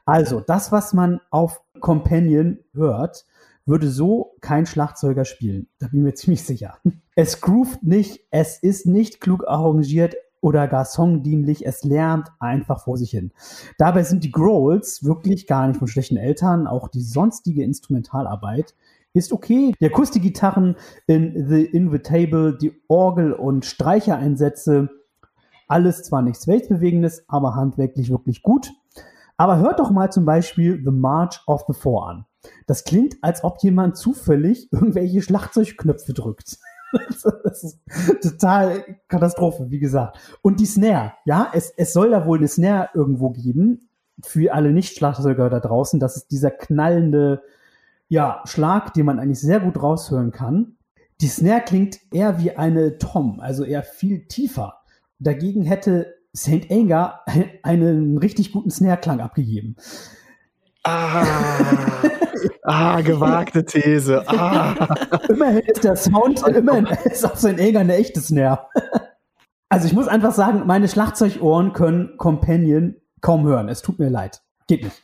Also, das, was man auf Companion hört, würde so kein Schlagzeuger spielen. Da bin ich mir ziemlich sicher. Es groovt nicht, es ist nicht klug arrangiert oder gar songdienlich, es lernt einfach vor sich hin. Dabei sind die Growls wirklich gar nicht von schlechten Eltern, auch die sonstige Instrumentalarbeit ist okay. Die Akustikgitarren in The Invitable, die Orgel- und Streichereinsätze, alles zwar nichts Weltbewegendes, aber handwerklich wirklich gut. Aber hört doch mal zum Beispiel The March of the Four an. Das klingt, als ob jemand zufällig irgendwelche Schlagzeugknöpfe drückt. das ist total Katastrophe, wie gesagt. Und die Snare, ja, es, es soll da wohl eine Snare irgendwo geben, für alle Nicht-Schlagzeuger da draußen. Das ist dieser knallende, ja, Schlag, den man eigentlich sehr gut raushören kann. Die Snare klingt eher wie eine Tom, also eher viel tiefer. Dagegen hätte Saint Anger einen richtig guten Snare-Klang abgegeben. Ah, ah, gewagte These. Ah. immerhin ist der Sound, immerhin ist auch Saint Anger eine echte Snare. Also ich muss einfach sagen, meine Schlagzeugohren können Companion kaum hören. Es tut mir leid. Geht nicht.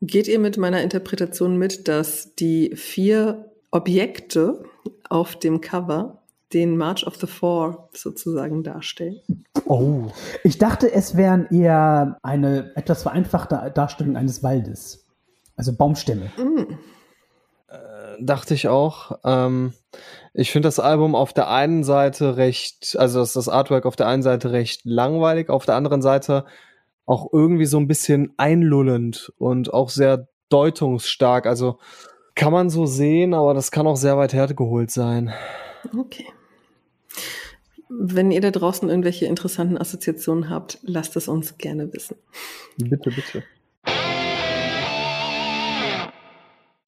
Geht ihr mit meiner Interpretation mit, dass die vier Objekte auf dem Cover den March of the Four sozusagen darstellen. Oh, ich dachte, es wären eher eine etwas vereinfachte Darstellung eines Waldes. Also Baumstämme. Mm. Äh, dachte ich auch. Ähm, ich finde das Album auf der einen Seite recht, also das, das Artwork auf der einen Seite recht langweilig, auf der anderen Seite auch irgendwie so ein bisschen einlullend und auch sehr deutungsstark. Also kann man so sehen, aber das kann auch sehr weit hergeholt sein. Okay. Wenn ihr da draußen irgendwelche interessanten Assoziationen habt, lasst es uns gerne wissen. Bitte, bitte.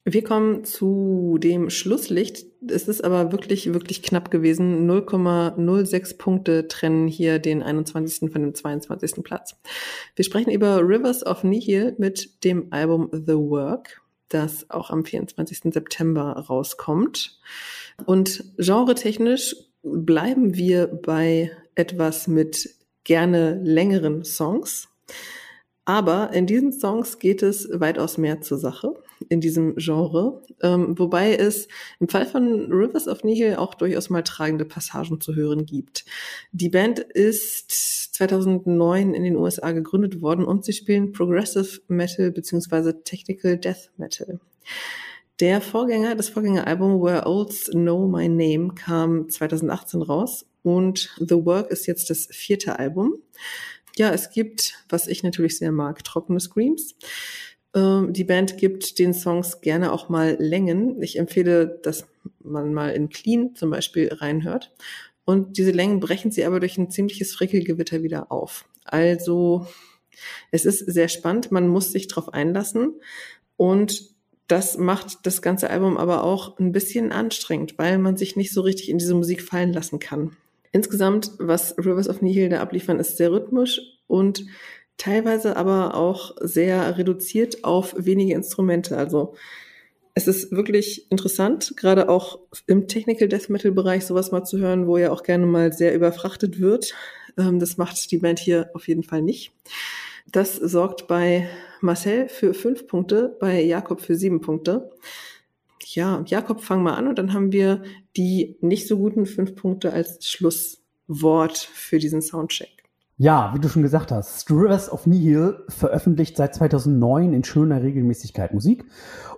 Wir kommen zu dem Schlusslicht. Es ist aber wirklich, wirklich knapp gewesen. 0,06 Punkte trennen hier den 21. von dem 22. Platz. Wir sprechen über Rivers of Nihil mit dem Album The Work, das auch am 24. September rauskommt. Und genretechnisch bleiben wir bei etwas mit gerne längeren Songs. Aber in diesen Songs geht es weitaus mehr zur Sache in diesem Genre, ähm, wobei es im Fall von Rivers of Nihil auch durchaus mal tragende Passagen zu hören gibt. Die Band ist 2009 in den USA gegründet worden und sie spielen Progressive Metal beziehungsweise Technical Death Metal. Der Vorgänger, das Vorgängeralbum Where Olds Know My Name kam 2018 raus und The Work ist jetzt das vierte Album. Ja, es gibt, was ich natürlich sehr mag, trockene Screams. Ähm, die Band gibt den Songs gerne auch mal Längen. Ich empfehle, dass man mal in Clean zum Beispiel reinhört. Und diese Längen brechen sie aber durch ein ziemliches Frickelgewitter wieder auf. Also, es ist sehr spannend. Man muss sich drauf einlassen. Und Das macht das ganze Album aber auch ein bisschen anstrengend, weil man sich nicht so richtig in diese Musik fallen lassen kann. Insgesamt, was Rivers of Nihil da abliefern, ist sehr rhythmisch und teilweise aber auch sehr reduziert auf wenige Instrumente. Also es ist wirklich interessant, gerade auch im Technical Death Metal Bereich sowas mal zu hören, wo ja auch gerne mal sehr überfrachtet wird. Ähm, das macht die Band hier auf jeden Fall nicht. Das sorgt bei Marcel für fünf Punkte, bei Jakob für sieben Punkte. Ja, Jakob, fang mal an und dann haben wir die nicht so guten fünf Punkte als Schlusswort für diesen Soundcheck. Ja, wie du schon gesagt hast, Rivers of Nihil veröffentlicht seit 2009 in schöner Regelmäßigkeit Musik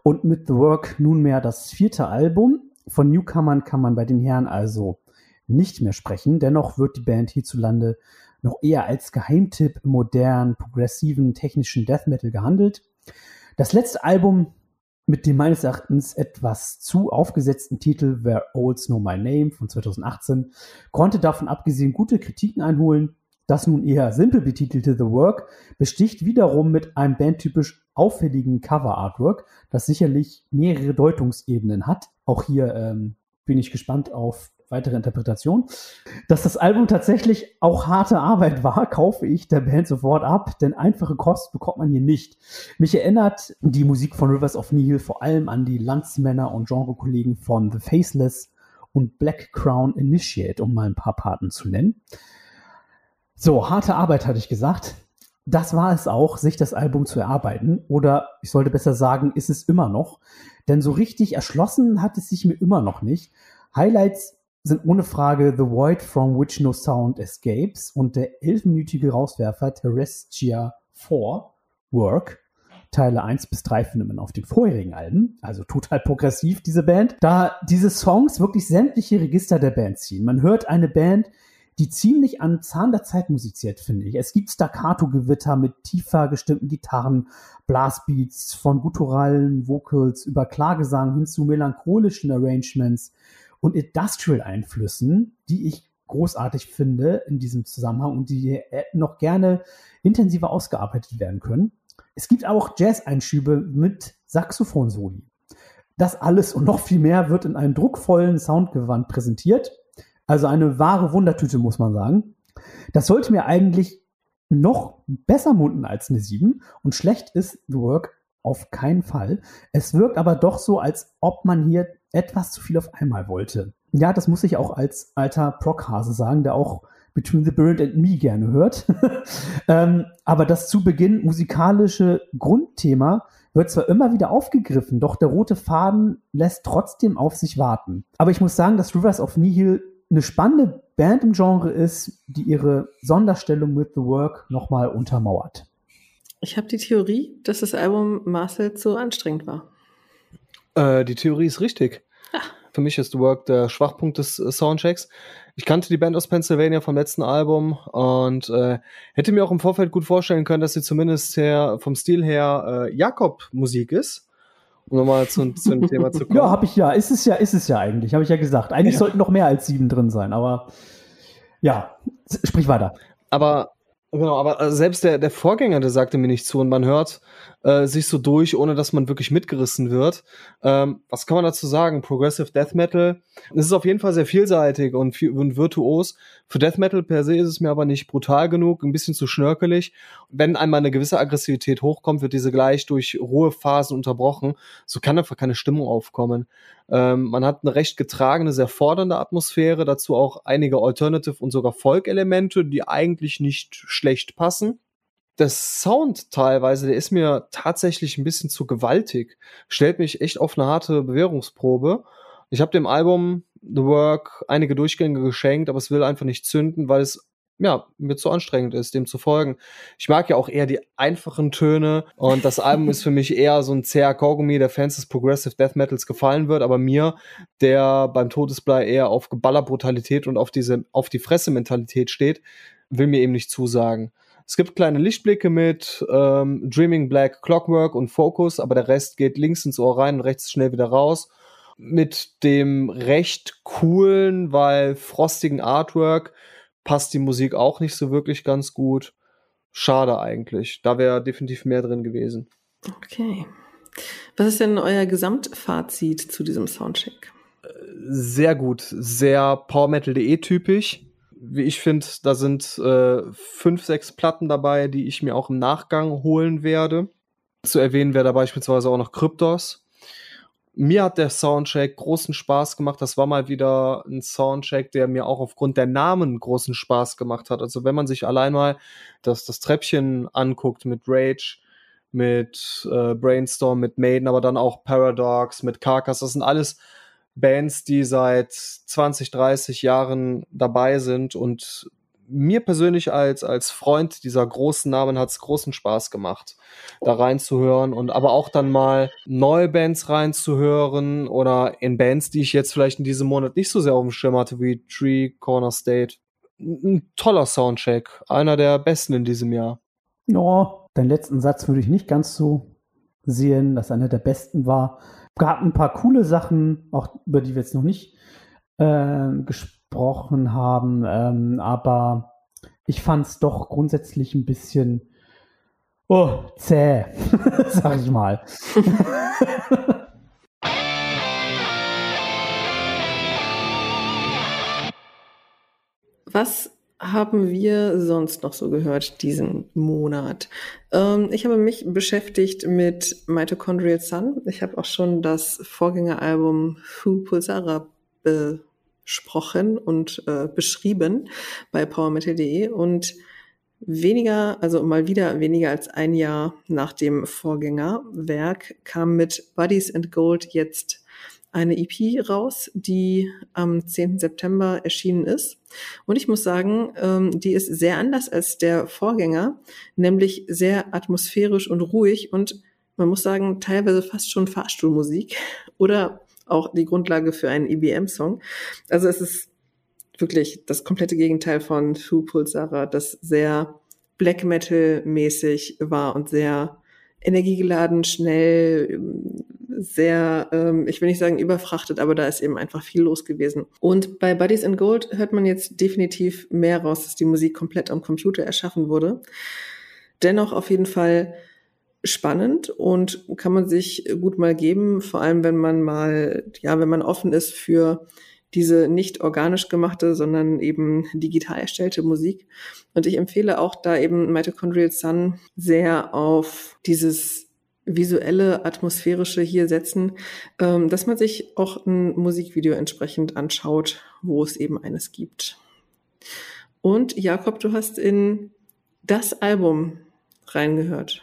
und mit The Work nunmehr das vierte Album. Von Newcomern kann man bei den Herren also nicht mehr sprechen. Dennoch wird die Band hierzulande noch eher als Geheimtipp im modernen, progressiven, technischen Death Metal gehandelt. Das letzte Album mit dem meines Erachtens etwas zu aufgesetzten Titel Where Olds Know My Name von 2018 konnte davon abgesehen gute Kritiken einholen das nun eher simpel betitelte The Work besticht wiederum mit einem bandtypisch auffälligen Cover-Artwork, das sicherlich mehrere Deutungsebenen hat. Auch hier ähm, bin ich gespannt auf weitere Interpretation. Dass das Album tatsächlich auch harte Arbeit war, kaufe ich der Band sofort ab, denn einfache Kost bekommt man hier nicht. Mich erinnert die Musik von Rivers of Nihil vor allem an die Landsmänner und Genrekollegen von The Faceless und Black Crown Initiate, um mal ein paar Paten zu nennen. So, harte Arbeit hatte ich gesagt. Das war es auch, sich das Album zu erarbeiten. Oder ich sollte besser sagen, ist es immer noch. Denn so richtig erschlossen hat es sich mir immer noch nicht. Highlights sind ohne Frage The Void from Which No Sound Escapes und der elfminütige Rauswerfer Terrestia 4 Work. Teile 1 bis 3 findet man auf den vorherigen Alben, also total progressiv, diese Band, da diese Songs wirklich sämtliche Register der Band ziehen. Man hört eine Band, die ziemlich an Zahn der Zeit musiziert, finde ich. Es gibt Staccato-Gewitter mit tiefer gestimmten Gitarren, Blastbeats, von gutturalen Vocals über Klagesang hin zu melancholischen Arrangements und Industrial-Einflüssen, die ich großartig finde in diesem Zusammenhang und die noch gerne intensiver ausgearbeitet werden können. Es gibt auch Jazz-Einschübe mit Saxophon-Soli. Das alles und noch viel mehr wird in einem druckvollen Soundgewand präsentiert also eine wahre Wundertüte, muss man sagen. Das sollte mir eigentlich noch besser munden als eine 7 und schlecht ist The Work auf keinen Fall. Es wirkt aber doch so, als ob man hier etwas zu viel auf einmal wollte. Ja, das muss ich auch als alter Prockhase sagen, der auch Between the Bird and Me gerne hört. ähm, aber das zu Beginn musikalische Grundthema wird zwar immer wieder aufgegriffen, doch der rote Faden lässt trotzdem auf sich warten. Aber ich muss sagen, dass Rivers of Nihil eine spannende Band im Genre ist, die ihre Sonderstellung mit The Work nochmal untermauert. Ich habe die Theorie, dass das Album Marcel zu anstrengend war. Äh, die Theorie ist richtig. Ah. Für mich ist The Work der Schwachpunkt des äh, Soundchecks. Ich kannte die Band aus Pennsylvania vom letzten Album und äh, hätte mir auch im Vorfeld gut vorstellen können, dass sie zumindest her, vom Stil her äh, Jakob-Musik ist um nochmal zu, zu dem Thema zu kommen. Ja, habe ich ja. Ist es ja, ist es ja eigentlich, habe ich ja gesagt. Eigentlich ja. sollten noch mehr als sieben drin sein, aber ja, sprich weiter. Aber Genau, aber selbst der, der Vorgänger, der sagte mir nicht zu und man hört äh, sich so durch, ohne dass man wirklich mitgerissen wird. Ähm, was kann man dazu sagen? Progressive Death Metal. Es ist auf jeden Fall sehr vielseitig und, und virtuos. Für Death Metal per se ist es mir aber nicht brutal genug, ein bisschen zu schnörkelig. Wenn einmal eine gewisse Aggressivität hochkommt, wird diese gleich durch Ruhephasen unterbrochen. So kann einfach keine Stimmung aufkommen. Ähm, man hat eine recht getragene, sehr fordernde Atmosphäre, dazu auch einige Alternative und sogar Folk-Elemente, die eigentlich nicht schlecht passen. Der Sound teilweise, der ist mir tatsächlich ein bisschen zu gewaltig. Stellt mich echt auf eine harte Bewährungsprobe. Ich habe dem Album The Work einige Durchgänge geschenkt, aber es will einfach nicht zünden, weil es ja, mir zu anstrengend ist, dem zu folgen. Ich mag ja auch eher die einfachen Töne und das Album ist für mich eher so ein zäher Kaugummi, der Fans des Progressive Death Metals gefallen wird, aber mir, der beim Todesblei eher auf Geballerbrutalität und auf diese, auf die Fresse-Mentalität steht, will mir eben nicht zusagen. Es gibt kleine Lichtblicke mit ähm, Dreaming Black Clockwork und Focus, aber der Rest geht links ins Ohr rein und rechts schnell wieder raus. Mit dem recht coolen, weil frostigen Artwork passt die Musik auch nicht so wirklich ganz gut. Schade eigentlich. Da wäre definitiv mehr drin gewesen. Okay. Was ist denn euer Gesamtfazit zu diesem Soundcheck? Sehr gut, sehr PowerMetal.de typisch. Wie ich finde, da sind äh, fünf, sechs Platten dabei, die ich mir auch im Nachgang holen werde. Zu erwähnen wäre da beispielsweise auch noch Kryptos. Mir hat der Soundcheck großen Spaß gemacht. Das war mal wieder ein Soundcheck, der mir auch aufgrund der Namen großen Spaß gemacht hat. Also wenn man sich allein mal das, das Treppchen anguckt mit Rage, mit äh, Brainstorm, mit Maiden, aber dann auch Paradox, mit Carcass, das sind alles Bands, die seit 20, 30 Jahren dabei sind und mir persönlich als, als Freund dieser großen Namen hat es großen Spaß gemacht, da reinzuhören und aber auch dann mal neue Bands reinzuhören oder in Bands, die ich jetzt vielleicht in diesem Monat nicht so sehr auf dem Schirm hatte, wie Tree Corner State. Ein toller Soundcheck, einer der besten in diesem Jahr. Ja, deinen letzten Satz würde ich nicht ganz so sehen, dass einer der besten war. Gab ein paar coole Sachen, auch über die wir jetzt noch nicht äh, gesprochen haben, ähm, aber ich fand es doch grundsätzlich ein bisschen oh, zäh, sag ich mal. Was haben wir sonst noch so gehört diesen Monat? Ähm, ich habe mich beschäftigt mit Mitochondrial Sun. Ich habe auch schon das Vorgängeralbum Fu Pulsara be besprochen und äh, beschrieben bei powermetal.de und weniger, also mal wieder weniger als ein Jahr nach dem Vorgängerwerk kam mit Buddies and Gold jetzt eine EP raus, die am 10. September erschienen ist. Und ich muss sagen, ähm, die ist sehr anders als der Vorgänger, nämlich sehr atmosphärisch und ruhig und man muss sagen, teilweise fast schon Fahrstuhlmusik oder auch die Grundlage für einen EBM-Song. Also es ist wirklich das komplette Gegenteil von Who Pulsara, das sehr Black Metal-mäßig war und sehr energiegeladen, schnell, sehr, ähm, ich will nicht sagen überfrachtet, aber da ist eben einfach viel los gewesen. Und bei Buddies in Gold hört man jetzt definitiv mehr raus, dass die Musik komplett am Computer erschaffen wurde. Dennoch auf jeden Fall spannend und kann man sich gut mal geben, vor allem wenn man mal, ja, wenn man offen ist für diese nicht organisch gemachte, sondern eben digital erstellte Musik. Und ich empfehle auch da eben Mitochondrial Sun sehr auf dieses visuelle, atmosphärische hier setzen, ähm, dass man sich auch ein Musikvideo entsprechend anschaut, wo es eben eines gibt. Und Jakob, du hast in das Album reingehört.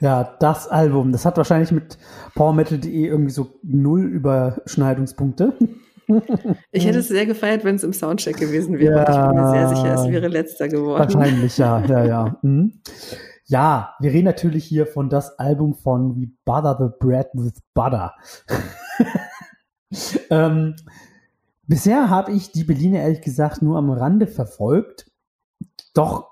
Ja, das Album, das hat wahrscheinlich mit PowerMetal.de irgendwie so null Überschneidungspunkte. Ich hätte es sehr gefeiert, wenn es im Soundcheck gewesen wäre. Ja, ich bin mir sehr sicher, es wäre letzter geworden. Wahrscheinlich, ja, ja, ja. Mhm. Ja, wir reden natürlich hier von das Album von We Butter the Bread with Butter. ähm, bisher habe ich die Berliner ehrlich gesagt nur am Rande verfolgt. Doch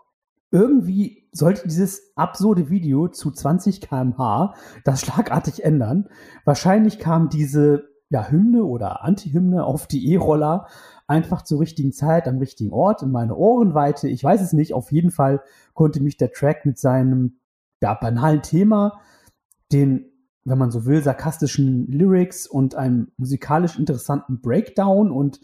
irgendwie sollte dieses absurde Video zu 20 kmh das schlagartig ändern. Wahrscheinlich kam diese ja, Hymne oder Anti-Hymne auf die E-Roller einfach zur richtigen Zeit am richtigen Ort in meine Ohrenweite. Ich weiß es nicht. Auf jeden Fall konnte mich der Track mit seinem ja, banalen Thema, den, wenn man so will, sarkastischen Lyrics und einem musikalisch interessanten Breakdown und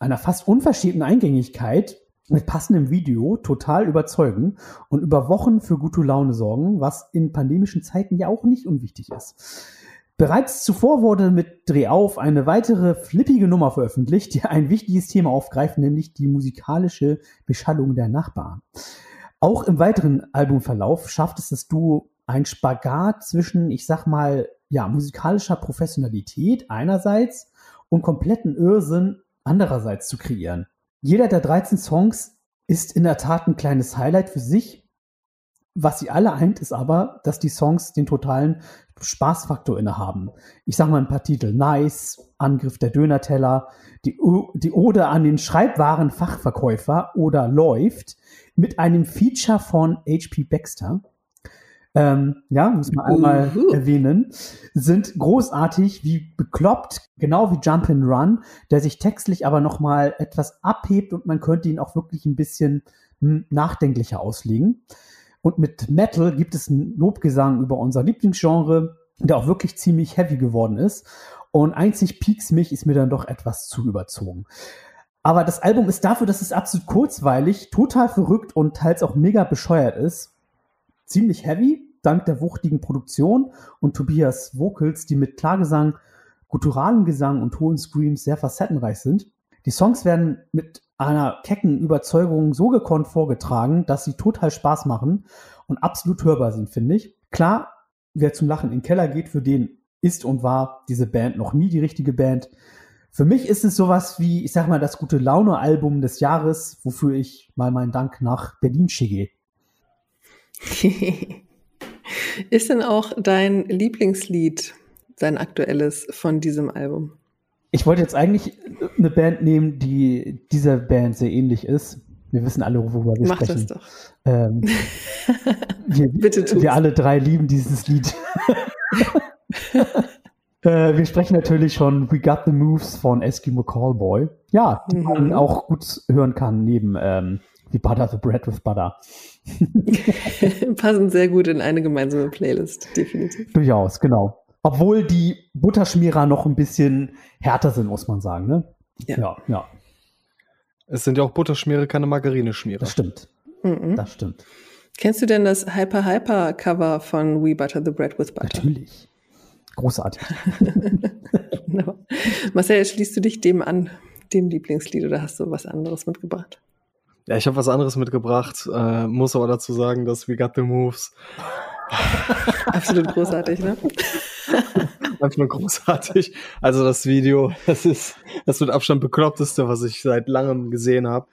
einer fast unverschämten Eingängigkeit mit passendem Video total überzeugen und über Wochen für gute Laune sorgen, was in pandemischen Zeiten ja auch nicht unwichtig ist. Bereits zuvor wurde mit Dreh auf eine weitere flippige Nummer veröffentlicht, die ein wichtiges Thema aufgreift, nämlich die musikalische Beschallung der Nachbarn. Auch im weiteren Albumverlauf schafft es das Duo ein Spagat zwischen, ich sag mal, ja, musikalischer Professionalität einerseits und kompletten Irrsinn andererseits zu kreieren. Jeder der 13 Songs ist in der Tat ein kleines Highlight für sich. Was sie alle eint, ist aber, dass die Songs den totalen Spaßfaktor innehaben. Ich sag mal ein paar Titel. Nice, Angriff der Dönerteller, die, die Ode an den Schreibwarenfachverkäufer oder Läuft mit einem Feature von H.P. Baxter ähm, ja, muss man einmal uh erwähnen, sind großartig wie bekloppt, genau wie Jump and Run, der sich textlich aber nochmal etwas abhebt und man könnte ihn auch wirklich ein bisschen hm, nachdenklicher auslegen. Und mit Metal gibt es einen Lobgesang über unser Lieblingsgenre, der auch wirklich ziemlich heavy geworden ist. Und einzig Peaks mich ist mir dann doch etwas zu überzogen. Aber das Album ist dafür, dass es absolut kurzweilig, total verrückt und teils auch mega bescheuert ist. Ziemlich heavy, dank der wuchtigen Produktion und Tobias Vocals, die mit Klargesang, gutturalem Gesang und hohen Screams sehr facettenreich sind. Die Songs werden mit einer kecken Überzeugung so gekonnt vorgetragen, dass sie total Spaß machen und absolut hörbar sind, finde ich. Klar, wer zum Lachen in den Keller geht, für den ist und war diese Band noch nie die richtige Band. Für mich ist es sowas wie, ich sag mal, das gute Laune-Album des Jahres, wofür ich mal meinen Dank nach Berlin schicke. ist denn auch dein Lieblingslied, dein aktuelles von diesem Album? Ich wollte jetzt eigentlich eine Band nehmen, die dieser Band sehr ähnlich ist. Wir wissen alle, worüber wir Mach sprechen. das doch. Ähm, wir, Bitte wir alle drei lieben dieses Lied. äh, wir sprechen natürlich schon We Got the Moves von Eskimo Callboy. Ja, die Mhm. man auch gut hören kann neben ähm, We Butter the Bread with Butter. Passen sehr gut in eine gemeinsame Playlist, definitiv. Durchaus, genau. Obwohl die Butterschmierer noch ein bisschen härter sind, muss man sagen. Ne? Ja. ja, ja Es sind ja auch Butterschmiere, keine Margarineschmiere. das stimmt. Mhm. Das stimmt. Kennst du denn das Hyper Hyper Cover von We Butter the Bread with Butter? Natürlich. Großartig. Wunderbar. Marcel, schließt du dich dem an, dem Lieblingslied, oder hast du was anderes mitgebracht? Ja, ich habe was anderes mitgebracht, äh, muss aber dazu sagen, dass We Got the Moves Absolut großartig, ne? nur großartig. Also das Video, das ist das mit Abstand bekloppteste, was ich seit langem gesehen habe.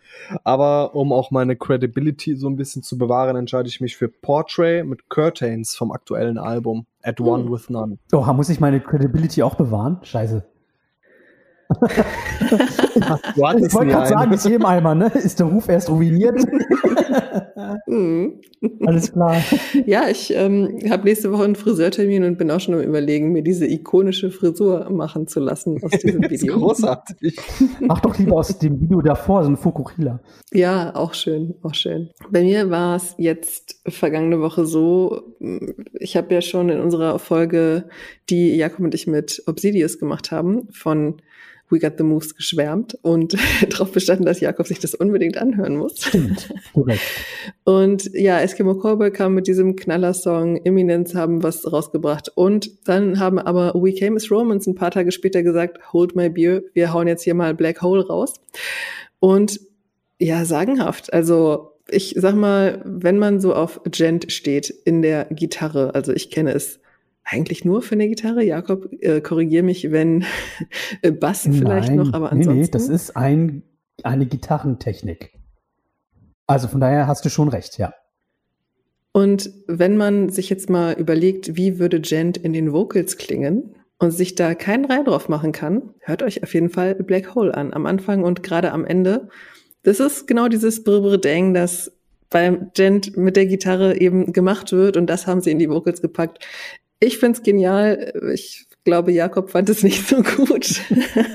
Aber um auch meine Credibility so ein bisschen zu bewahren, entscheide ich mich für Portrait mit Curtains vom aktuellen Album At One Hm. with None. Oh, muss ich meine Credibility auch bewahren? Scheiße. Ich wollte gerade sagen, ist im Eimer, ne? Ist der Ruf erst ruiniert? Mhm. Alles klar. Ja, ich ähm, habe nächste Woche einen Friseurtermin und bin auch schon am überlegen, mir diese ikonische Frisur machen zu lassen aus diesem Das ist Video. großartig. Mach doch lieber aus dem Video davor so ein Fukuhila. Ja, auch schön, auch schön. Bei mir war es jetzt vergangene Woche so, ich habe ja schon in unserer Folge, die Jakob und ich mit Obsidious gemacht haben, von We Got the Moves geschwärmt und darauf bestanden, dass Jakob sich das unbedingt anhören muss. Stimmt. Korrekt. Und ja, Eskimo Callboy kam mit diesem Knaller-Song, Eminence haben was rausgebracht. Und dann haben aber We Came as Romans ein paar Tage später gesagt, hold my beer, wir hauen jetzt hier mal Black Hole raus. Und ja, sagenhaft. Also ich sag mal, wenn man so auf Gent steht in der Gitarre, also ich kenne es eigentlich nur für eine Gitarre. Jakob, äh, korrigier mich, wenn äh, Bass vielleicht Nein, noch, aber nee, ansonsten. nee, das ist ein, eine Gitarrentechnik. Also von daher hast du schon recht, ja. Und wenn man sich jetzt mal überlegt, wie würde Gent in den Vocals klingen und sich da keinen Reim drauf machen kann, hört euch auf jeden Fall Black Hole an, am Anfang und gerade am Ende. Das ist genau dieses Brr-Brr-Dang, das beim Gent mit der Gitarre eben gemacht wird und das haben sie in die Vocals gepackt. Ich find's genial. Ich glaube, Jakob fand es nicht so gut.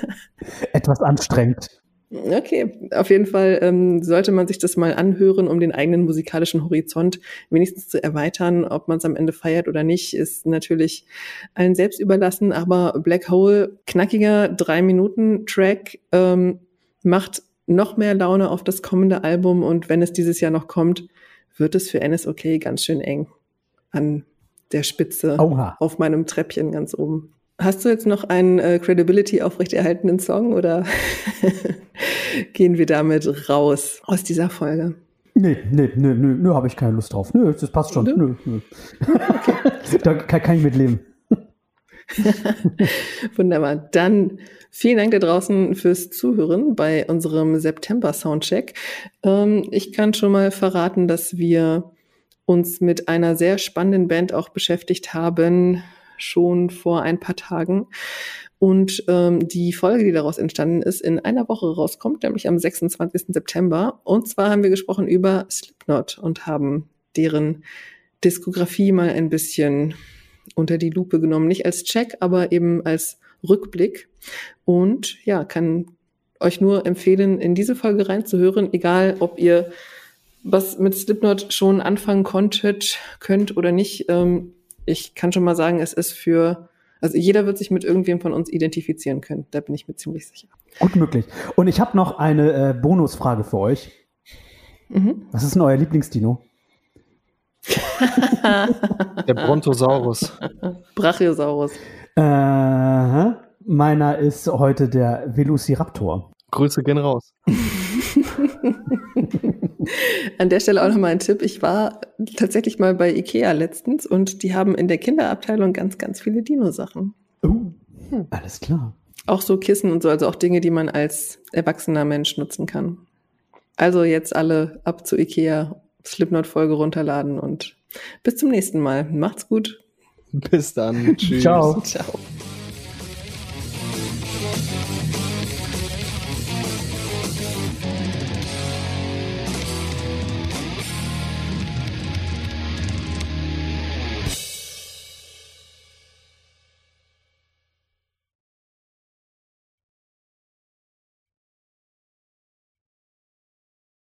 Etwas anstrengend. Okay, auf jeden Fall ähm, sollte man sich das mal anhören, um den eigenen musikalischen Horizont wenigstens zu erweitern. Ob man es am Ende feiert oder nicht, ist natürlich allen selbst überlassen. Aber Black Hole, knackiger Drei-Minuten-Track, ähm, macht noch mehr Laune auf das kommende Album. Und wenn es dieses Jahr noch kommt, wird es für NSOK ganz schön eng an der Spitze Oha. auf meinem Treppchen ganz oben. Hast du jetzt noch einen äh, Credibility aufrechterhaltenen Song oder gehen wir damit raus aus dieser Folge? Nee, nee, nee, nee, nö, habe ich keine Lust drauf. Nö, das passt schon. Nö? Nö, nö. da kann, kann ich mitleben. Wunderbar. Dann vielen Dank da draußen fürs Zuhören bei unserem September Soundcheck. Ähm, ich kann schon mal verraten, dass wir uns mit einer sehr spannenden Band auch beschäftigt haben, schon vor ein paar Tagen. Und ähm, die Folge, die daraus entstanden ist, in einer Woche rauskommt, nämlich am 26. September. Und zwar haben wir gesprochen über Slipknot und haben deren Diskografie mal ein bisschen unter die Lupe genommen. Nicht als Check, aber eben als Rückblick. Und ja, kann euch nur empfehlen, in diese Folge reinzuhören, egal ob ihr was mit Slipknot schon anfangen konntet, könnt oder nicht, ähm, ich kann schon mal sagen, es ist für, also jeder wird sich mit irgendwem von uns identifizieren können. Da bin ich mir ziemlich sicher. Gut möglich. Und ich habe noch eine äh, Bonusfrage für euch. Mhm. Was ist denn euer Lieblingsdino? Der Brontosaurus. Brachiosaurus. Äh, meiner ist heute der Velociraptor. Grüße gehen raus. An der Stelle auch nochmal ein Tipp. Ich war tatsächlich mal bei Ikea letztens und die haben in der Kinderabteilung ganz, ganz viele Dino-Sachen. Oh, hm. alles klar. Auch so Kissen und so, also auch Dinge, die man als erwachsener Mensch nutzen kann. Also jetzt alle ab zu Ikea, Slipknot-Folge runterladen und bis zum nächsten Mal. Macht's gut. Bis dann. Tschüss. Ciao. Ciao.